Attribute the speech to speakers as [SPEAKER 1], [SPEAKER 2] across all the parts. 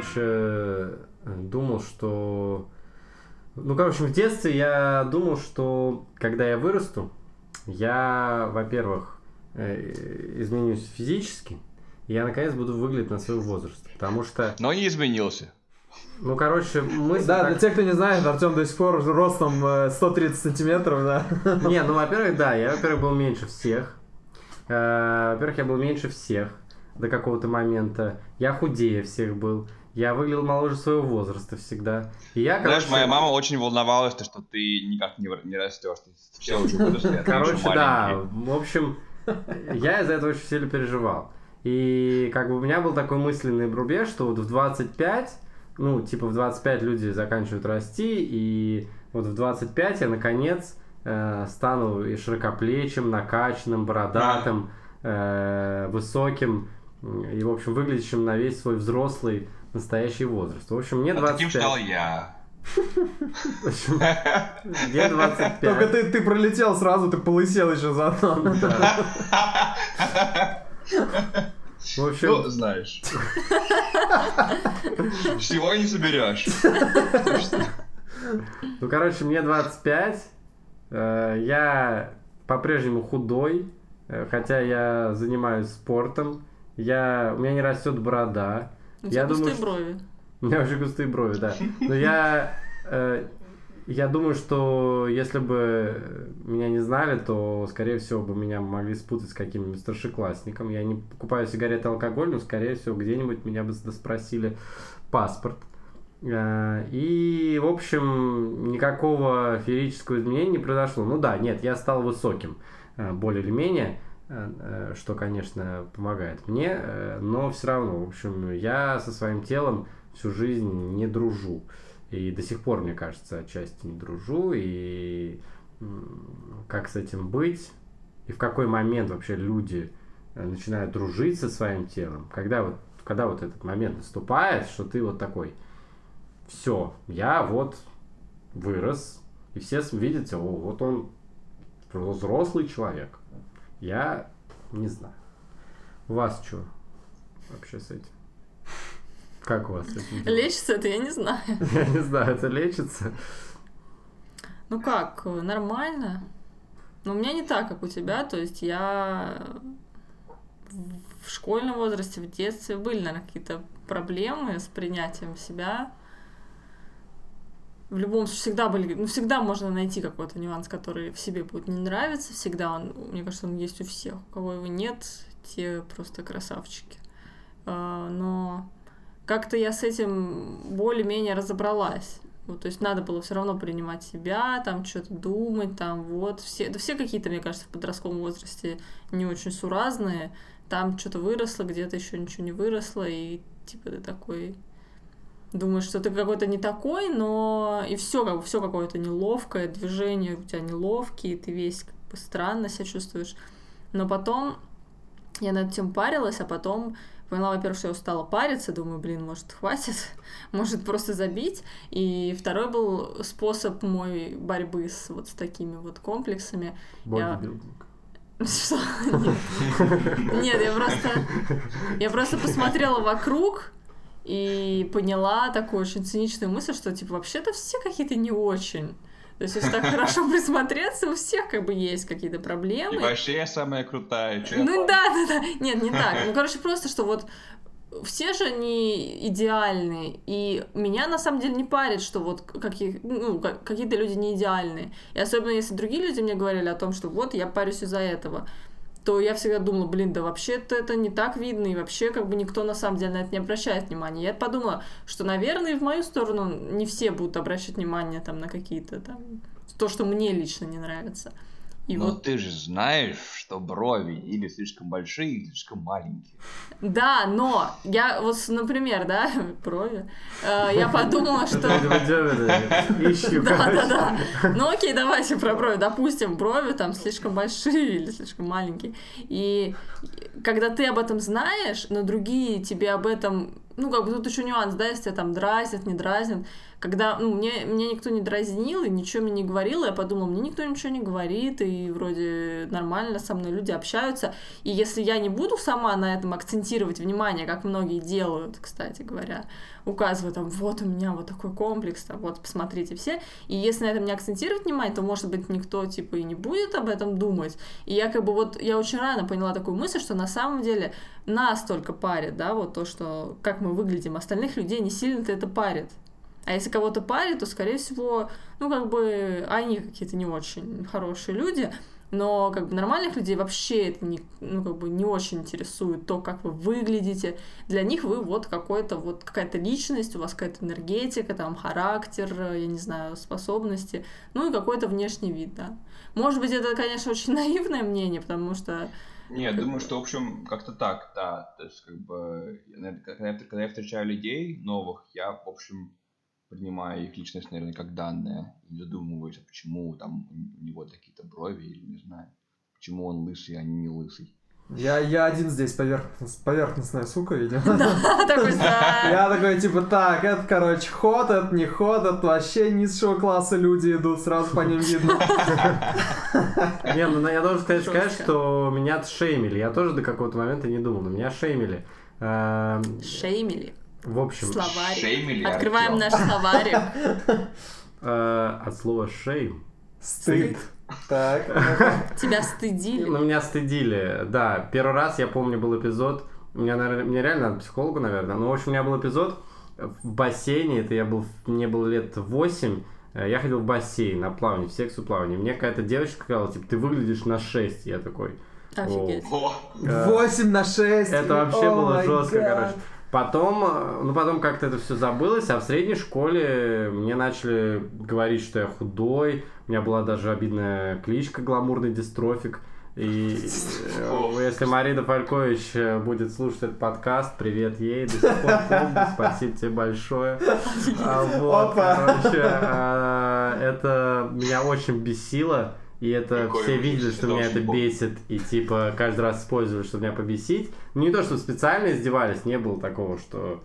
[SPEAKER 1] короче, думал, что... Ну, короче, в детстве я думал, что когда я вырасту, я, во-первых, э, изменюсь физически, и я, наконец, буду выглядеть на свой возраст. Потому что...
[SPEAKER 2] Но не изменился.
[SPEAKER 1] Ну, короче, мы...
[SPEAKER 3] Да, для тех, кто не знает, Артем до сих пор ростом 130 э, сантиметров, да.
[SPEAKER 1] Не, ну, во-первых, да, я, во-первых, был меньше всех. Э, во-первых, я был меньше всех до какого-то момента. Я худее всех был. Я выглядел моложе своего возраста всегда. И я,
[SPEAKER 2] короче... Знаешь, моя мама очень волновалась, что ты никак не, не растешь. Все уже выросли, а
[SPEAKER 1] Короче, да. В общем, я из-за этого очень сильно переживал. И как бы у меня был такой мысленный рубеж, что вот в 25, ну, типа в 25 люди заканчивают расти, и вот в 25 я, наконец, э, стану и широкоплечим, накачанным, бородатым, э, высоким, и, в общем, выглядящим на весь свой взрослый настоящий возраст. В общем, мне 25. А таким
[SPEAKER 2] стал я.
[SPEAKER 1] Мне 25.
[SPEAKER 3] Только ты, ты пролетел сразу, ты полысел еще заодно.
[SPEAKER 2] В общем... Ну, знаешь. Всего не соберешь.
[SPEAKER 1] Ну, короче, мне 25. Э, я по-прежнему худой, э, хотя я занимаюсь спортом. Я... У меня не растет борода.
[SPEAKER 4] У тебя я густые думаю, брови.
[SPEAKER 1] У меня очень густые брови, да. Но я э, я думаю, что если бы меня не знали, то, скорее всего, бы меня могли спутать с каким-нибудь старшеклассником. Я не покупаю сигареты алкоголь, но, скорее всего, где-нибудь меня бы спросили паспорт. Э, и, в общем, никакого феерического изменения не произошло. Ну да, нет, я стал высоким, э, более или менее, что, конечно, помогает мне, но все равно, в общем, я со своим телом всю жизнь не дружу. И до сих пор, мне кажется, отчасти не дружу. И как с этим быть? И в какой момент вообще люди э, начинают дружить со своим телом? Когда вот, когда вот этот момент наступает, что ты вот такой, все, я вот вырос, и все видят, о, вот он взрослый человек. Я не знаю. У вас что вообще с этим? Как у вас это?
[SPEAKER 4] Лечится это, я не знаю.
[SPEAKER 1] Я не знаю, это лечится?
[SPEAKER 4] Ну как, нормально. Но у меня не так, как у тебя. То есть я в школьном возрасте, в детстве были, наверное, какие-то проблемы с принятием себя. В любом случае, всегда были, ну, всегда можно найти какой-то нюанс, который в себе будет не нравиться. Всегда он, мне кажется, он есть у всех. У кого его нет, те просто красавчики. А, но как-то я с этим более-менее разобралась. Вот, то есть надо было все равно принимать себя, там что-то думать, там вот все, да все какие-то, мне кажется, в подростковом возрасте не очень суразные. Там что-то выросло, где-то еще ничего не выросло, и типа ты такой думаешь, что ты какой-то не такой, но и все как все какое-то неловкое, движение у тебя неловкие, ты весь как бы странно себя чувствуешь. Но потом я над этим парилась, а потом поняла, во-первых, что я устала париться, думаю, блин, может, хватит, может, просто забить. И второй был способ мой борьбы с вот с такими вот комплексами.
[SPEAKER 1] Бодибилдинг.
[SPEAKER 4] Что? Нет, я просто... Я просто посмотрела вокруг и поняла такую очень циничную мысль, что, типа, вообще-то все какие-то не очень. То есть, если так хорошо присмотреться, у всех как бы есть какие-то проблемы. И
[SPEAKER 2] вообще я самая крутая.
[SPEAKER 4] Ну да, да, да. Нет, не так. Ну, короче, просто, что вот все же не идеальны, и меня на самом деле не парит, что вот какие, ну, какие-то люди не идеальные. И особенно если другие люди мне говорили о том, что вот я парюсь из-за этого то я всегда думала, блин, да вообще-то это не так видно, и вообще как бы никто на самом деле на это не обращает внимания. Я подумала, что, наверное, в мою сторону не все будут обращать внимание там на какие-то там то, что мне лично не нравится.
[SPEAKER 2] И Но вот... ты же знаешь, что брови или слишком большие, или слишком маленькие.
[SPEAKER 4] Да, но я вот, например, да, брови, э, я подумала, что... Да, да, да. Ну окей, давайте про брови. Допустим, брови там слишком большие или слишком маленькие. И когда ты об этом знаешь, но другие тебе об этом ну, как бы тут еще нюанс, да, если тебя там дразнят, не дразнят. Когда, ну, мне, меня никто не дразнил и ничего мне не говорил, я подумала, мне никто ничего не говорит, и вроде нормально со мной люди общаются. И если я не буду сама на этом акцентировать внимание, как многие делают, кстати говоря, указывая там, вот у меня вот такой комплекс, там, вот посмотрите все, и если на этом не акцентировать внимание, то, может быть, никто, типа, и не будет об этом думать. И я как бы вот, я очень рано поняла такую мысль, что на самом деле нас только парит, да, вот то, что, как мы выглядим, остальных людей не сильно-то это парит. А если кого-то парит, то, скорее всего, ну, как бы, они какие-то не очень хорошие люди, но как бы нормальных людей вообще это не, ну, как бы не очень интересует то, как вы выглядите. Для них вы вот какой-то вот какая-то личность, у вас какая-то энергетика, там характер, я не знаю, способности, ну и какой-то внешний вид, да. Может быть, это, конечно, очень наивное мнение, потому что
[SPEAKER 2] Нет, думаю, что, в общем, как-то так, да. То есть, как бы, когда я, когда я встречаю людей новых, я, в общем, принимаю их личность, наверное, как данное. И задумываюсь, а почему там у него такие-то брови, или не знаю, почему он лысый, а не лысый.
[SPEAKER 3] Я, я один здесь поверхностная, поверхностная сука, видимо.
[SPEAKER 4] Да, такой, да.
[SPEAKER 3] Я такой, типа, так, это, короче, ход, это не ход, это вообще низшего класса люди идут, сразу по ним видно.
[SPEAKER 1] Не, ну я должен сказать, сказать, что меня отшеймили. Я тоже до какого-то момента не думал, но меня шеймили. Эм,
[SPEAKER 4] Шеймили.
[SPEAKER 1] В общем,
[SPEAKER 4] Словарик. Открываем наш словарик.
[SPEAKER 1] э, от слова шейм.
[SPEAKER 3] Стыд. Так.
[SPEAKER 4] Тебя стыдили.
[SPEAKER 1] Ну, меня стыдили. Да, первый раз, я помню, был эпизод. Меня, наверное, мне реально надо психологу, наверное. Но, в общем, у меня был эпизод в бассейне. Это я был, мне было лет 8. Я ходил в бассейн на плавание, в секцию плавания. Мне какая-то девочка сказала, типа, ты выглядишь на 6. Я такой,
[SPEAKER 4] Офигеть.
[SPEAKER 2] О,
[SPEAKER 1] э,
[SPEAKER 3] 8 на 6.
[SPEAKER 1] Это вообще было жестко, короче. Потом, э, ну потом как-то это все забылось, а в средней школе мне начали говорить, что я худой. У меня была даже обидная кличка гламурный дистрофик. И э, если Марина Фалькович э, будет слушать этот подкаст, привет ей, до сих пор помню, спасибо тебе большое. А, вот, короче, это меня очень бесило. И это
[SPEAKER 2] Какой
[SPEAKER 1] все видели, что меня это бесит. И типа каждый раз использовали, чтобы меня побесить. Ну не то, что специально издевались, не было такого, что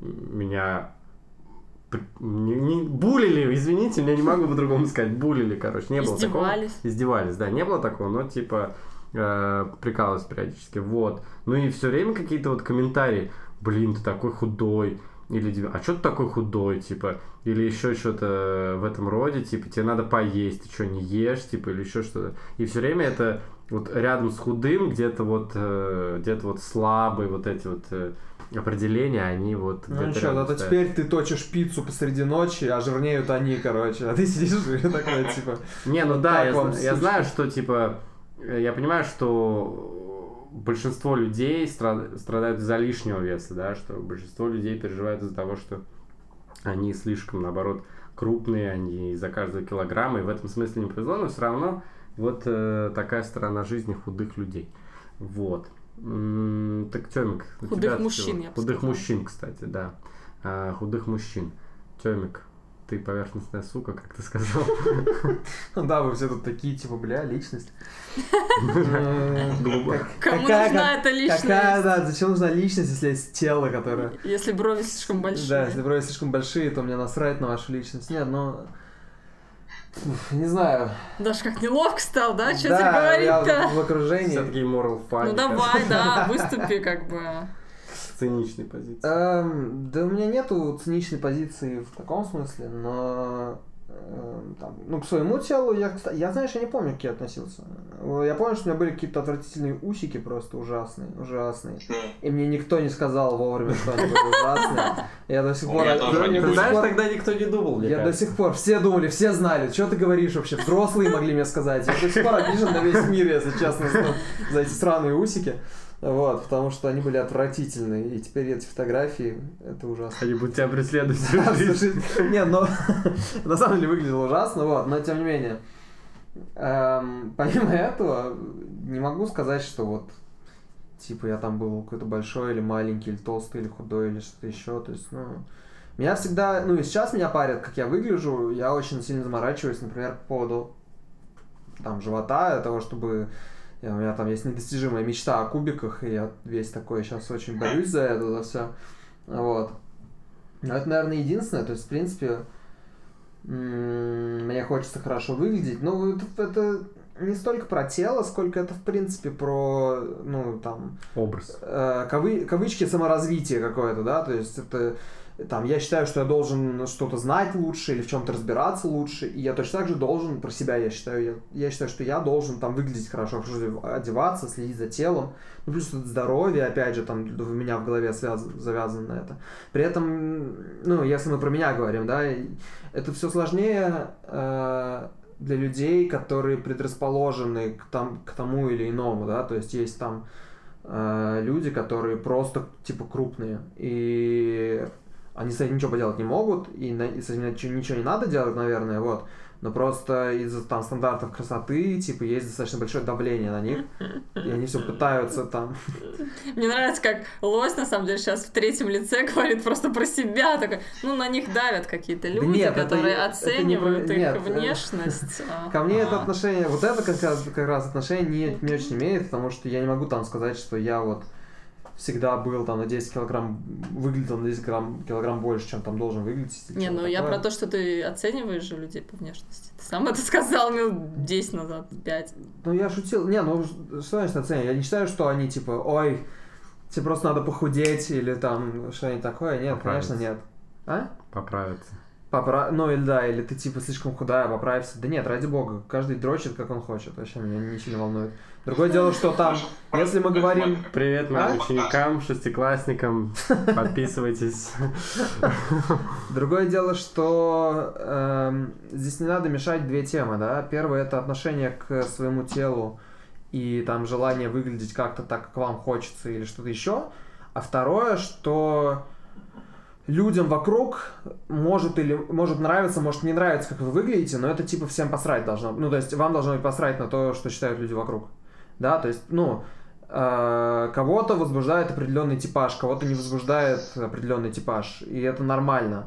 [SPEAKER 1] меня не, не- булили, извините, я не могу по-другому сказать, булили, короче, не было такого.
[SPEAKER 4] Издевались.
[SPEAKER 1] Издевались, да, не было такого, но типа э, прикалывались периодически, вот. Ну и все время какие-то вот комментарии, блин, ты такой худой, или а что ты такой худой, типа, или еще что-то в этом роде, типа, тебе надо поесть, ты что, не ешь, типа, или еще что-то. И все время это вот рядом с худым, где-то вот, э, где-то вот слабые вот эти вот э, определения, они вот
[SPEAKER 3] Ну ничего, зато
[SPEAKER 1] стоят.
[SPEAKER 3] теперь ты точишь пиццу посреди ночи, а жирнеют они, короче. А ты сидишь и такой, типа...
[SPEAKER 1] Не, ну да, я, знаю, что типа э, я понимаю, что большинство людей стра- страдают из-за лишнего веса, да, что большинство людей переживают из-за того, что они слишком, наоборот, крупные, они из-за каждого килограмма, и в этом смысле не повезло, но все равно вот э, такая сторона жизни худых людей. Вот. Так, Тёмик,
[SPEAKER 4] Худых мужчин, я бы
[SPEAKER 1] Худых
[SPEAKER 4] сказала.
[SPEAKER 1] мужчин, кстати, да. А, худых мужчин. Тёмик, ты поверхностная сука, как ты сказал.
[SPEAKER 3] Ну да, вы все тут такие, типа, бля, личность.
[SPEAKER 4] Кому
[SPEAKER 3] какая-
[SPEAKER 4] нужна эта личность?
[SPEAKER 3] Какая, да, зачем нужна личность, если есть тело, которое...
[SPEAKER 4] Если брови слишком большие.
[SPEAKER 3] Да, если брови слишком большие, то мне насрать на вашу личность. Нет, ну... уф, Не знаю.
[SPEAKER 4] Даже как неловко стал, да? Что
[SPEAKER 3] Да, я
[SPEAKER 4] говорить-то?
[SPEAKER 3] в окружении.
[SPEAKER 1] Все-таки moral
[SPEAKER 4] Ну давай, да, выступи как бы.
[SPEAKER 1] Циничной позиции.
[SPEAKER 3] Эм, да у меня нету циничной позиции в таком смысле, но эм, там, ну, к своему телу я, я, знаешь, я не помню, как я относился. Э, Я помню, что у меня были какие-то отвратительные усики просто ужасные, ужасные. И мне никто не сказал вовремя, что они были ужасные. Я до сих пор...
[SPEAKER 1] Ты знаешь, тогда никто не думал,
[SPEAKER 3] Я до сих пор, все думали, все знали, что ты говоришь вообще, взрослые могли мне сказать. Я до сих пор обижен на весь мир, если честно, за- за эти сраные усики. Вот, потому что они были отвратительные. И теперь эти фотографии, это ужасно.
[SPEAKER 1] Они будут тебя преследовать всю жизнь.
[SPEAKER 3] Не, но на самом деле выглядело ужасно, вот, но тем не менее. Эм, помимо этого, не могу сказать, что вот типа я там был какой-то большой или маленький, или толстый, или худой, или что-то еще. То есть, ну, меня всегда, ну и сейчас меня парят, как я выгляжу, я очень сильно заморачиваюсь, например, по поводу там живота, того, чтобы у меня там есть недостижимая мечта о кубиках, и я весь такой сейчас очень борюсь за это, за все. Вот. Но это, наверное, единственное. То есть, в принципе, мне хочется хорошо выглядеть. Ну, это, это не столько про тело, сколько это, в принципе, про, ну, там,
[SPEAKER 1] Образ.
[SPEAKER 3] э, кавы- кавычки саморазвитие какое-то, да, то есть это там, я считаю, что я должен что-то знать лучше или в чем-то разбираться лучше, и я точно так же должен, про себя я считаю, я, я считаю, что я должен там выглядеть хорошо, одеваться, следить за телом, ну, плюс это здоровье, опять же, там у меня в голове связ, завязано это. При этом, ну, если мы про меня говорим, да, это все сложнее э, для людей, которые предрасположены к, там, к тому или иному, да, то есть есть там э, люди, которые просто типа крупные, и они с этим ничего поделать не могут, и, на, и с этим ничего, ничего не надо делать, наверное, вот. Но просто из-за там стандартов красоты, типа, есть достаточно большое давление на них, и они все пытаются там.
[SPEAKER 4] Мне нравится, как лось, на самом деле, сейчас в третьем лице говорит просто про себя, такой, ну, на них давят какие-то люди,
[SPEAKER 3] нет, это-
[SPEAKER 4] которые
[SPEAKER 3] это не
[SPEAKER 4] оценивают
[SPEAKER 3] про-
[SPEAKER 4] их
[SPEAKER 3] нет, э,
[SPEAKER 4] внешность.
[SPEAKER 3] Ко мне это отношение, вот это как раз, как раз отношение не, не очень имеет, потому что я не могу там сказать, что я вот всегда был там на 10 килограмм, выглядел на 10 грамм, килограмм больше, чем там должен выглядеть.
[SPEAKER 4] Не, ну я
[SPEAKER 3] такое.
[SPEAKER 4] про то, что ты оцениваешь же людей по внешности. Ты сам это сказал минут 10 назад, 5.
[SPEAKER 3] Ну, я шутил. Не, ну, что значит оценивать? Я не считаю, что они, типа, ой, тебе просто надо похудеть или там что-нибудь такое. Нет,
[SPEAKER 1] Поправиться.
[SPEAKER 3] конечно, нет. А?
[SPEAKER 1] Поправиться.
[SPEAKER 3] Попра... Ну, или да, или ты, типа, слишком худая, поправься. Да нет, ради бога, каждый дрочит, как он хочет. Вообще меня ничего не волнует. Другое дело, что там, если мы говорим...
[SPEAKER 1] Привет моим
[SPEAKER 3] А?
[SPEAKER 1] ученикам, шестиклассникам. Подписывайтесь.
[SPEAKER 3] Другое дело, что эм, здесь не надо мешать две темы, да. Первое это отношение к своему телу и там желание выглядеть как-то так, как вам хочется или что-то еще. А второе, что людям вокруг может или может нравиться, может не нравиться, как вы выглядите, но это типа всем посрать должно. Ну, то есть вам должно быть посрать на то, что считают люди вокруг. Да, то есть, ну, э, кого-то возбуждает определенный типаж, кого-то не возбуждает определенный типаж, и это нормально.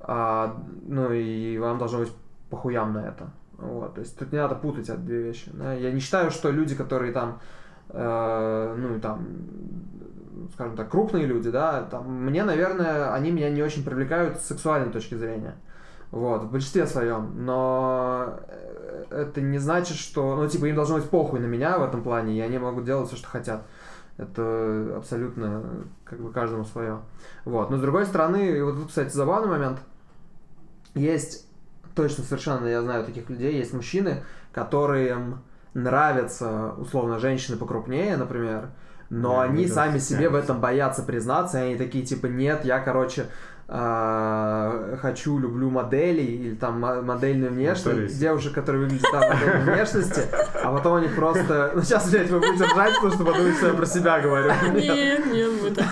[SPEAKER 3] А, ну и вам должно быть похуям на это. Вот, то есть тут не надо путать эти две вещи. да. Я не считаю, что люди, которые там, э, ну там, скажем так, крупные люди, да, там, мне, наверное, они меня не очень привлекают с сексуальной точки зрения. Вот, в большинстве своем. Но э, это не значит, что, ну, типа, им должно быть похуй на меня в этом плане, и они могут делать все, что хотят. Это абсолютно, как бы, каждому свое. Вот. Но с другой стороны, и вот тут, кстати, забавный момент. Есть, точно совершенно я знаю таких людей, есть мужчины, которым нравятся, условно, женщины покрупнее, например, но
[SPEAKER 1] Да,
[SPEAKER 3] они сами себе в этом боятся признаться, и они такие, типа, нет, я, короче, а, хочу, люблю моделей, или там мо- модельную внешность,
[SPEAKER 1] Мотористы.
[SPEAKER 3] девушек, которые выглядят там модельной внешности, а потом они просто... Ну, сейчас, блядь, вы будете ржать, потому что подумаете, что я про себя говорю.
[SPEAKER 4] Нет, нет, мы так.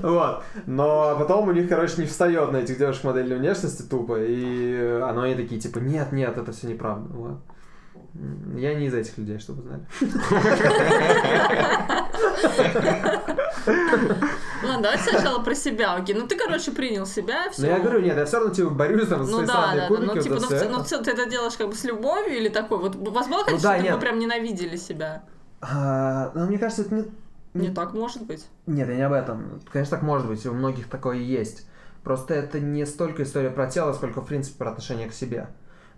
[SPEAKER 3] Вот. Но потом у них, короче, не встает на этих девушек модельной внешности тупо. И оно они такие, типа, нет, нет, это все неправда. Вот. Я не из этих людей, чтобы знали.
[SPEAKER 4] Ладно, давайте сначала про себя, окей. Ну ты, короче, принял себя, все.
[SPEAKER 3] Но я говорю, нет, я все равно типа борюсь там за
[SPEAKER 4] Ну да, да, да.
[SPEAKER 3] кубики.
[SPEAKER 4] Ну,
[SPEAKER 3] вот
[SPEAKER 4] типа, ну,
[SPEAKER 3] всё
[SPEAKER 4] в ц-
[SPEAKER 3] это.
[SPEAKER 4] ну, в целом ты это делаешь как бы с любовью или такой? Вот у вас было
[SPEAKER 3] Ну
[SPEAKER 4] конечно,
[SPEAKER 3] да,
[SPEAKER 4] чтобы
[SPEAKER 3] нет.
[SPEAKER 4] вы прям ненавидели себя?
[SPEAKER 3] А, Ну, мне кажется, это не...
[SPEAKER 4] Не так может быть.
[SPEAKER 3] Нет, я не об этом. Конечно, так может быть, у многих такое есть. Просто это не столько история про тело, сколько, в принципе, про отношение к себе.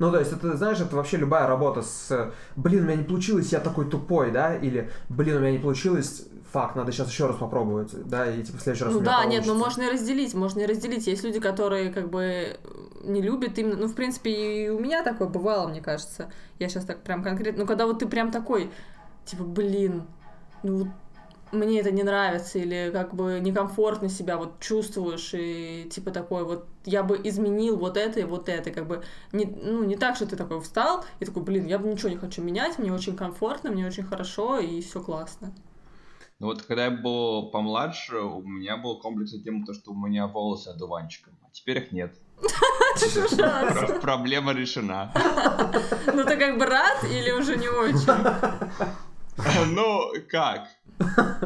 [SPEAKER 3] Ну, то есть, это, знаешь, это вообще любая работа с «блин, у меня не получилось, я такой тупой», да, или «блин, у меня не получилось, фак, надо сейчас еще раз попробовать», да, и типа в следующий раз
[SPEAKER 4] Ну
[SPEAKER 3] у меня
[SPEAKER 4] да, нет, но
[SPEAKER 3] получится.
[SPEAKER 4] можно и разделить, можно и разделить. Есть люди, которые как бы не любят именно, ну, в принципе, и у меня такое бывало, мне кажется. Я сейчас так прям конкретно, ну, когда вот ты прям такой, типа, блин, ну, мне это не нравится, или как бы некомфортно себя вот чувствуешь, и типа такой вот, я бы изменил вот это и вот это, как бы, не, ну, не так, что ты такой встал, и такой, блин, я бы ничего не хочу менять, мне очень комфортно, мне очень хорошо, и все классно.
[SPEAKER 2] Ну вот когда я был помладше, у меня был комплекс на тему, то, что у меня волосы одуванчиком, а теперь их нет. Проблема решена.
[SPEAKER 4] Ну ты как бы рад или уже не очень?
[SPEAKER 2] Ну, как?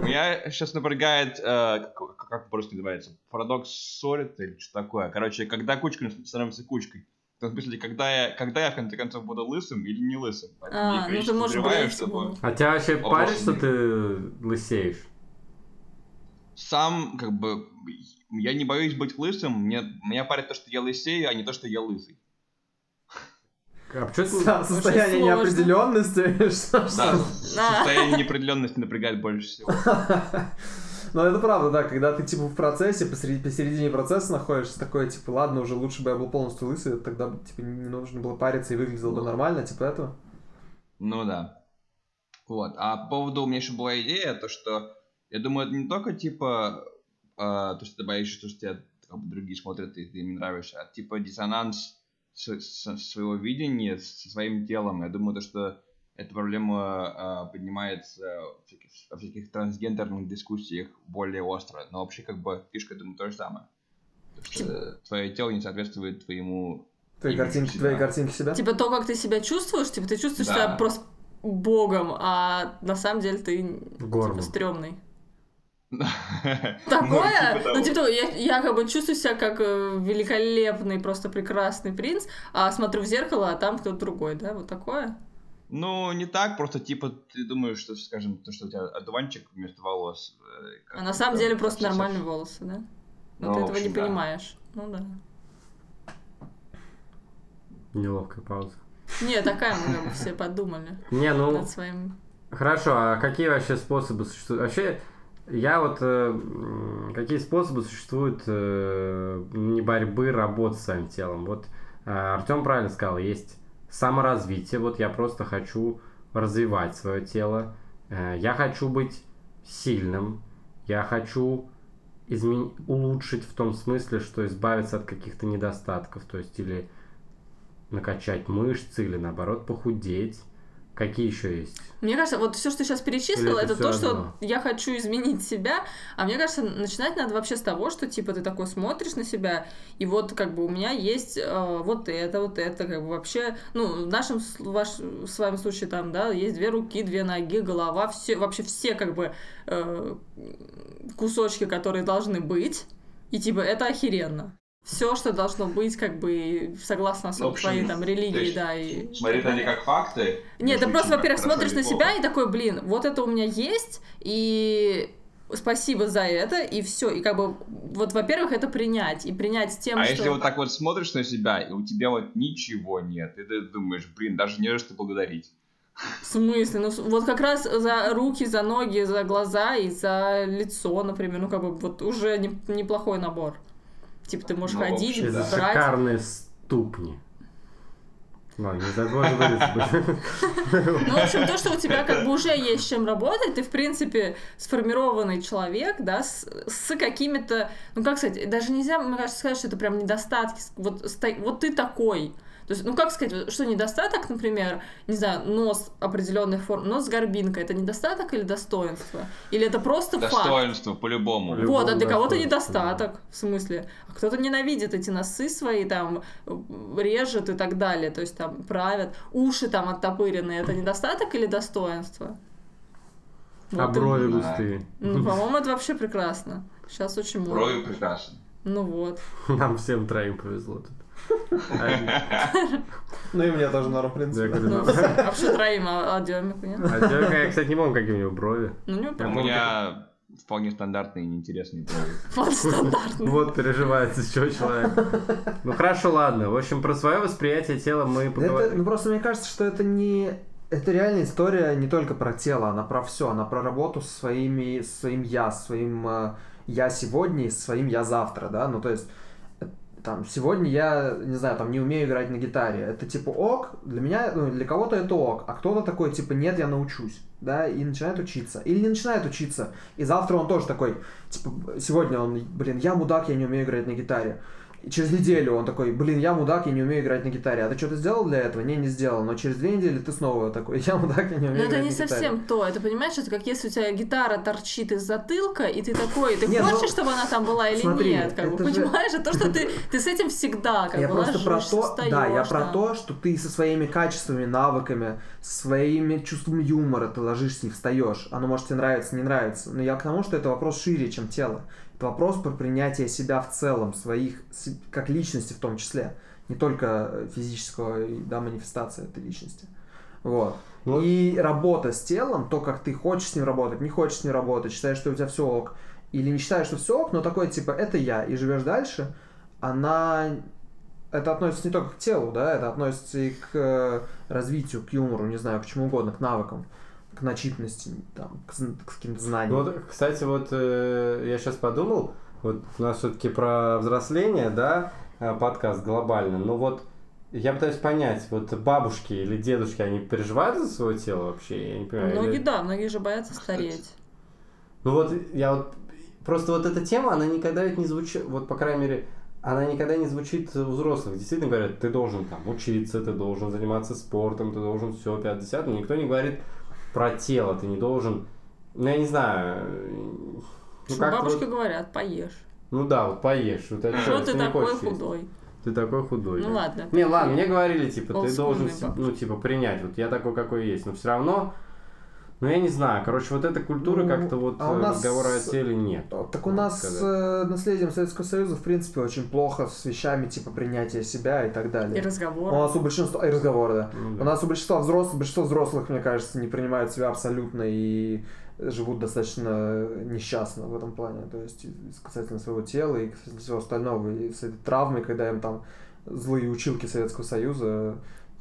[SPEAKER 2] Меня сейчас напрягает, э, как, как по-русски называется, парадокс Сорит или что такое. Короче, когда кучка становится кучкой. В смысле, когда я, когда я в конце концов буду лысым или не лысым.
[SPEAKER 4] А,
[SPEAKER 2] Я
[SPEAKER 4] ну ты можешь брить
[SPEAKER 2] чтобы-
[SPEAKER 4] его.
[SPEAKER 1] А тебя вообще
[SPEAKER 2] О,
[SPEAKER 1] парит, что ты лысеешь?
[SPEAKER 2] Сам, как бы, я не боюсь быть лысым, мне, меня парит то, что я лысею, а не то, что я лысый.
[SPEAKER 1] А почему
[SPEAKER 3] Со- Состояние неопределенности. что-
[SPEAKER 2] Да, состояние неопределенности напрягает больше всего.
[SPEAKER 3] Ну, это правда, да, когда ты, типа, в процессе, посреди, посередине процесса находишься, такой, типа, ладно, уже лучше бы я был полностью лысый, тогда бы, типа, не нужно было париться и выглядел бы
[SPEAKER 2] Ну.
[SPEAKER 3] нормально, типа, этого.
[SPEAKER 2] Ну да. Вот. А по поводу, у меня еще была идея, то что, я думаю, это не только, типа, а, то, что ты боишься, то, что тебя как бы, другие смотрят, и ты им нравишься, а, типа, диссонанс своего видения со своим телом. Я думаю, то, что эта проблема а, поднимается в всяких, во всяких трансгендерных дискуссиях более остро. Но вообще, как бы, фишка, думаю, то же самое. То, что твое тело не соответствует твоему...
[SPEAKER 3] Картинки,
[SPEAKER 2] себя.
[SPEAKER 3] твои картинки себя?
[SPEAKER 4] Типа то, как ты себя чувствуешь, типа ты чувствуешь
[SPEAKER 2] Да.
[SPEAKER 4] себя просто богом, а на самом деле ты типа стрёмный.
[SPEAKER 2] Ну,
[SPEAKER 4] Такое?
[SPEAKER 2] типа.
[SPEAKER 4] Ну, типа, я, я как бы чувствую себя как э, великолепный, просто прекрасный принц, а смотрю в зеркало, а там кто-то другой, да? Вот такое?
[SPEAKER 2] Ну, не так, просто типа ты думаешь, что, скажем, то, что у тебя одуванчик вместо волос. э,
[SPEAKER 4] А на самом деле просто нормальные волосы, да? Но
[SPEAKER 2] Ну,
[SPEAKER 4] ты этого не понимаешь. Ну да.
[SPEAKER 1] Неловкая пауза.
[SPEAKER 4] Не, такая мы все подумали
[SPEAKER 1] Не, ну,
[SPEAKER 4] над своим...
[SPEAKER 1] хорошо, а какие вообще способы существуют? Вообще, я вот... э, какие способы существуют э, не борьбы, работы с своим телом? Вот Артем правильно сказал, есть саморазвитие. Вот я просто хочу развивать свое тело. Э, я хочу быть сильным. Я хочу измен... улучшить в том смысле, что избавиться от каких-то недостатков. То есть или накачать мышцы, или наоборот похудеть. Какие еще есть?
[SPEAKER 4] Мне кажется, вот все, что сейчас перечислила,
[SPEAKER 1] это
[SPEAKER 4] это, то, что
[SPEAKER 1] одно?
[SPEAKER 4] я хочу изменить себя. А мне кажется, начинать надо вообще с того, что типа ты такой смотришь на себя, и вот как бы у меня есть э, вот это, вот это, как бы вообще, ну, в нашем ваш, с вами случае там, да, есть две руки, две ноги, голова, все, вообще все как бы э, кусочки, которые должны быть, и типа это охеренно. Все, что должно быть, как бы, согласно
[SPEAKER 2] В общем,
[SPEAKER 4] твоей там религии, да, и...
[SPEAKER 2] Смотреть на них как факты.
[SPEAKER 4] Нет,
[SPEAKER 2] не
[SPEAKER 4] ты просто, во-первых, смотришь на себя и такой, блин, вот это у меня есть, и спасибо за это, и все. И как бы, вот, во-первых, это принять. И принять с тем,
[SPEAKER 2] А
[SPEAKER 4] что...
[SPEAKER 2] если вот так вот смотришь на себя, и у тебя вот ничего нет, и ты думаешь, блин, даже не за что благодарить.
[SPEAKER 4] В смысле? Ну, вот как раз за руки, за ноги, за глаза и за лицо, например. Ну, как бы, вот уже не- неплохой набор. Типа, ты можешь
[SPEAKER 2] Ну,
[SPEAKER 4] ходить,
[SPEAKER 2] вообще, да.
[SPEAKER 4] брать...
[SPEAKER 1] Шикарные ступни. Ладно, не.
[SPEAKER 4] Ну, в общем, то, что у тебя как бы уже есть с чем работать, ты, в принципе, сформированный человек, да, с, с какими-то, ну, как сказать, даже нельзя, мне кажется, сказать, что это прям недостатки, вот, вот ты такой. То есть, ну, как сказать, что недостаток, например, не знаю, нос определенной формы, нос с горбинкой, это недостаток или достоинство? Или это просто факт?
[SPEAKER 2] Достоинство, по-любому.
[SPEAKER 1] Люб-
[SPEAKER 4] Вот, а для кого-то
[SPEAKER 1] достоинство,
[SPEAKER 4] недостаток, в смысле. А кто-то ненавидит эти носы свои, там, режет и так далее, то есть там правят. Уши там оттопыренные, это недостаток или достоинство?
[SPEAKER 1] А
[SPEAKER 4] Вот и-
[SPEAKER 1] брови густые.
[SPEAKER 4] Ну, по-моему, это вообще прекрасно. Сейчас очень модно.
[SPEAKER 2] Брови прекрасны.
[SPEAKER 4] Ну вот.
[SPEAKER 1] Нам всем троим повезло тут.
[SPEAKER 3] Ну и мне тоже норм, в принципе.
[SPEAKER 4] Ну, а вообще троим, а, а Демику нет?
[SPEAKER 1] а Демка, я, кстати, не помню, какие у него брови.
[SPEAKER 4] Ну, не
[SPEAKER 2] У меня вполне стандартные и неинтересные брови.
[SPEAKER 4] Вот стандартно.
[SPEAKER 1] Вот переживает из чего человек. Ну хорошо, ладно. В общем, про свое восприятие тела мы
[SPEAKER 3] Это,
[SPEAKER 1] поговорили.
[SPEAKER 3] ну просто мне кажется, что это не... Это реальная история не только про тело, она про все, она про работу со своими, своим я, со своим э, я сегодня и своим я завтра, да, ну то есть там сегодня я, не знаю, там не умею играть на гитаре, это типа ок, для меня, ну для кого-то это ок, а кто-то такой типа нет, я научусь, да, и начинает учиться, или не начинает учиться, и завтра он тоже такой, типа сегодня он, блин, я мудак, я не умею играть на гитаре, и через неделю он такой, блин, я мудак, я не умею играть на гитаре. А ты что-то сделал для этого? Не, не сделал. Но через две недели ты снова такой, я мудак, я не умею
[SPEAKER 4] Но
[SPEAKER 3] играть
[SPEAKER 4] это
[SPEAKER 3] на
[SPEAKER 4] не
[SPEAKER 3] гитаре.
[SPEAKER 4] совсем то. Это, понимаешь, это как если у тебя гитара торчит из затылка, и ты такой, ты
[SPEAKER 3] Не, ну,
[SPEAKER 4] хочешь, чтобы она там была или
[SPEAKER 3] смотри,
[SPEAKER 4] нет? Как бы,
[SPEAKER 3] же-
[SPEAKER 4] понимаешь? Это то, что ты, ты с этим всегда как
[SPEAKER 3] я
[SPEAKER 4] бы
[SPEAKER 3] просто про то,
[SPEAKER 4] встаёшь,
[SPEAKER 3] да, я про
[SPEAKER 4] да.
[SPEAKER 3] то, что ты со своими качествами, навыками, своими чувством юмора ты ложишься и встаешь. Оно может тебе нравиться, не нравится. Но я к тому, что это вопрос шире, чем тело. Вопрос про принятие себя в целом, своих, как личности в том числе. Не только э, физического, да, манифестация этой личности. Вот.
[SPEAKER 1] Ну,
[SPEAKER 3] И работа с телом, то, как ты хочешь с ним работать, не хочешь с ним работать, считаешь, что у тебя все ок, или не считаешь, что все ок, но такой, типа, это я, и живешь дальше, она... Это относится не только к телу, да, это относится и к э, развитию, к юмору, не знаю, к чему угодно, к навыкам, к начитанности, там, к, к каким-то знаниям.
[SPEAKER 1] Вот, кстати, вот э, я сейчас подумал, вот у нас все-таки про взросление, да, э, подкаст глобально, но вот я пытаюсь понять, вот бабушки или дедушки, они переживают за свое тело вообще? Я не понимаю.
[SPEAKER 4] Многие,
[SPEAKER 1] или-
[SPEAKER 4] да, многие же боятся стареть.
[SPEAKER 1] Ну вот я вот просто вот эта тема, она никогда ведь не звучит, вот по крайней мере, она никогда не звучит у взрослых. Действительно говорят, ты должен там учиться, ты должен заниматься спортом, ты должен все 50 но никто не говорит про тело, ты не должен, ну я не знаю, ну как
[SPEAKER 4] бабушки говорят, поешь.
[SPEAKER 1] ну да, вот поешь, вот это
[SPEAKER 4] Что
[SPEAKER 1] если
[SPEAKER 4] ты
[SPEAKER 1] не
[SPEAKER 4] такой
[SPEAKER 1] хочешь есть.
[SPEAKER 4] худой?
[SPEAKER 1] Ты такой худой.
[SPEAKER 4] Ну
[SPEAKER 1] да.
[SPEAKER 4] ладно.
[SPEAKER 1] Не, ладно, мне говорили, типа, ты должен,
[SPEAKER 4] бабки.
[SPEAKER 1] ну, типа, принять, вот я такой, какой есть, но все равно, ну, я не знаю, короче, вот эта культура
[SPEAKER 3] Ну,
[SPEAKER 1] как-то вот
[SPEAKER 3] а у
[SPEAKER 1] э,
[SPEAKER 3] нас-
[SPEAKER 1] разговора о теле нет.
[SPEAKER 3] Так у нас
[SPEAKER 1] сказать.
[SPEAKER 3] э, наследием Советского Союза, в принципе, очень плохо с вещами типа принятия себя и так далее.
[SPEAKER 4] И разговор.
[SPEAKER 3] У нас у большинства... И разговоры, да.
[SPEAKER 1] Ну, да.
[SPEAKER 3] У нас у большинства взрослых, большинство взрослых, мне кажется, не принимают себя абсолютно и живут достаточно несчастно в этом плане. То есть касательно своего тела и касательно всего остального. И с этой травмой, когда им там злые училки Советского Союза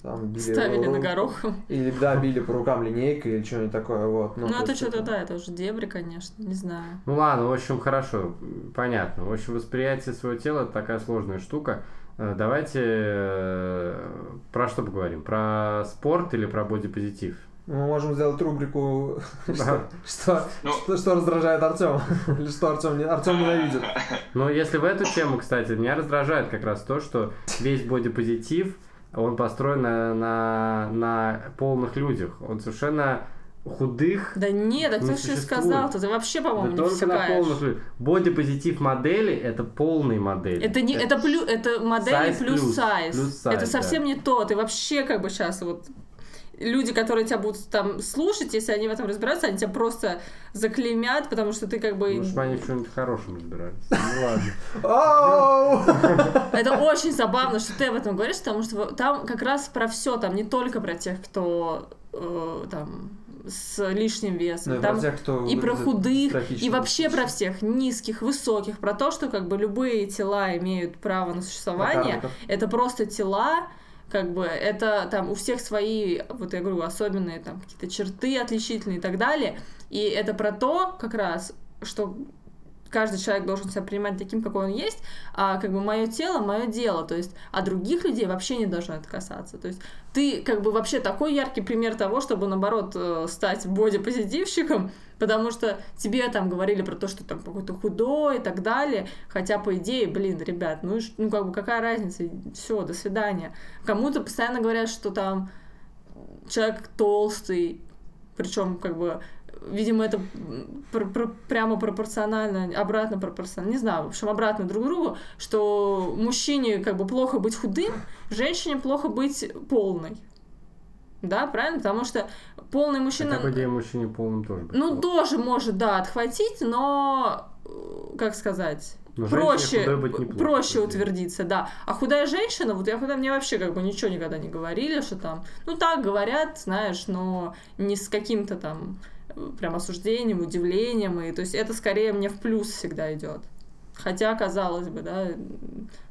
[SPEAKER 3] там били...
[SPEAKER 4] Ставили
[SPEAKER 3] ру-
[SPEAKER 4] на горох.
[SPEAKER 3] Или, да, били по рукам линейкой или что-нибудь такое, вот.
[SPEAKER 4] Ну,
[SPEAKER 3] то
[SPEAKER 4] это что-то, да, это уже дебри, конечно, не знаю.
[SPEAKER 1] Ну ладно, в общем, хорошо, понятно. В общем, восприятие своего тела это такая сложная штука. Э, Давайте э, про что поговорим? Про спорт или про бодипозитив?
[SPEAKER 3] Мы можем сделать рубрику,
[SPEAKER 1] Да.
[SPEAKER 3] что, что,
[SPEAKER 2] Ну.
[SPEAKER 3] что, что раздражает Артема. Или что Артем, Артем ненавидит.
[SPEAKER 1] Но если в эту тему, кстати, меня раздражает как раз то, что весь бодипозитив, он построен на, на, на полных людях. Он совершенно худых,
[SPEAKER 4] Да нет, да кто
[SPEAKER 1] Не
[SPEAKER 4] же
[SPEAKER 1] существует.
[SPEAKER 4] сказал-то? Ты вообще,
[SPEAKER 1] да
[SPEAKER 4] по-моему, не
[SPEAKER 1] только на полных людях. Бодипозитив модели это полные модели.
[SPEAKER 4] Это не, это плюс, это модели
[SPEAKER 1] Size
[SPEAKER 4] плюс
[SPEAKER 1] плюс,
[SPEAKER 4] сайз.
[SPEAKER 1] плюс size,
[SPEAKER 4] Это совсем
[SPEAKER 1] да.
[SPEAKER 4] не то. Ты вообще как бы сейчас вот люди, которые тебя будут там слушать, если они в этом разбираются, они тебя просто заклеймят, потому что ты как бы...
[SPEAKER 1] Ну, чтобы они в чем-нибудь хорошем разбирались. Ну ладно.
[SPEAKER 4] Это очень забавно, что ты об этом говоришь, потому что там как раз про все, там не только про тех, кто э, там с лишним
[SPEAKER 3] Ну,
[SPEAKER 4] весом,
[SPEAKER 3] и
[SPEAKER 4] там
[SPEAKER 3] про тех, кто
[SPEAKER 4] и про худых, и вообще про всех низких, высоких, про то, что как бы любые тела имеют право на существование. Это просто тела, как бы это там у всех свои, вот я говорю, особенные там какие-то черты отличительные и так далее. И это про то, как раз, что каждый человек должен себя принимать таким, какой он есть, а как бы мое тело, мое дело, то есть, а других людей вообще не должно это касаться. То есть ты как бы вообще такой яркий пример того, чтобы наоборот э, стать бодипозитивщиком, потому что тебе там говорили про то, что там какой-то худой и так далее, хотя по идее, блин, ребят, ну, ну как бы какая разница, все, до свидания. Кому-то постоянно говорят, что там человек толстый, причем как бы видимо, это пр- пр- прямо пропорционально, обратно пропорционально, не знаю, в общем, обратно друг другу, что мужчине как бы плохо быть худым, женщине плохо быть полной. Да, правильно? Потому что полный мужчина...
[SPEAKER 1] Хотя, по идее, мужчине полным тоже. быть
[SPEAKER 4] Ну,
[SPEAKER 1] плохо.
[SPEAKER 4] тоже может, да, отхватить, но, э, как сказать,
[SPEAKER 1] Но
[SPEAKER 4] проще,
[SPEAKER 1] быть неплохо,
[SPEAKER 4] проще утвердиться, да. А худая женщина, вот я худая, мне вообще как бы ничего никогда не говорили, что там, ну так говорят, знаешь, но не с каким-то там прям осуждением, удивлением, и то есть это скорее мне в плюс всегда идет. Хотя, казалось бы, да,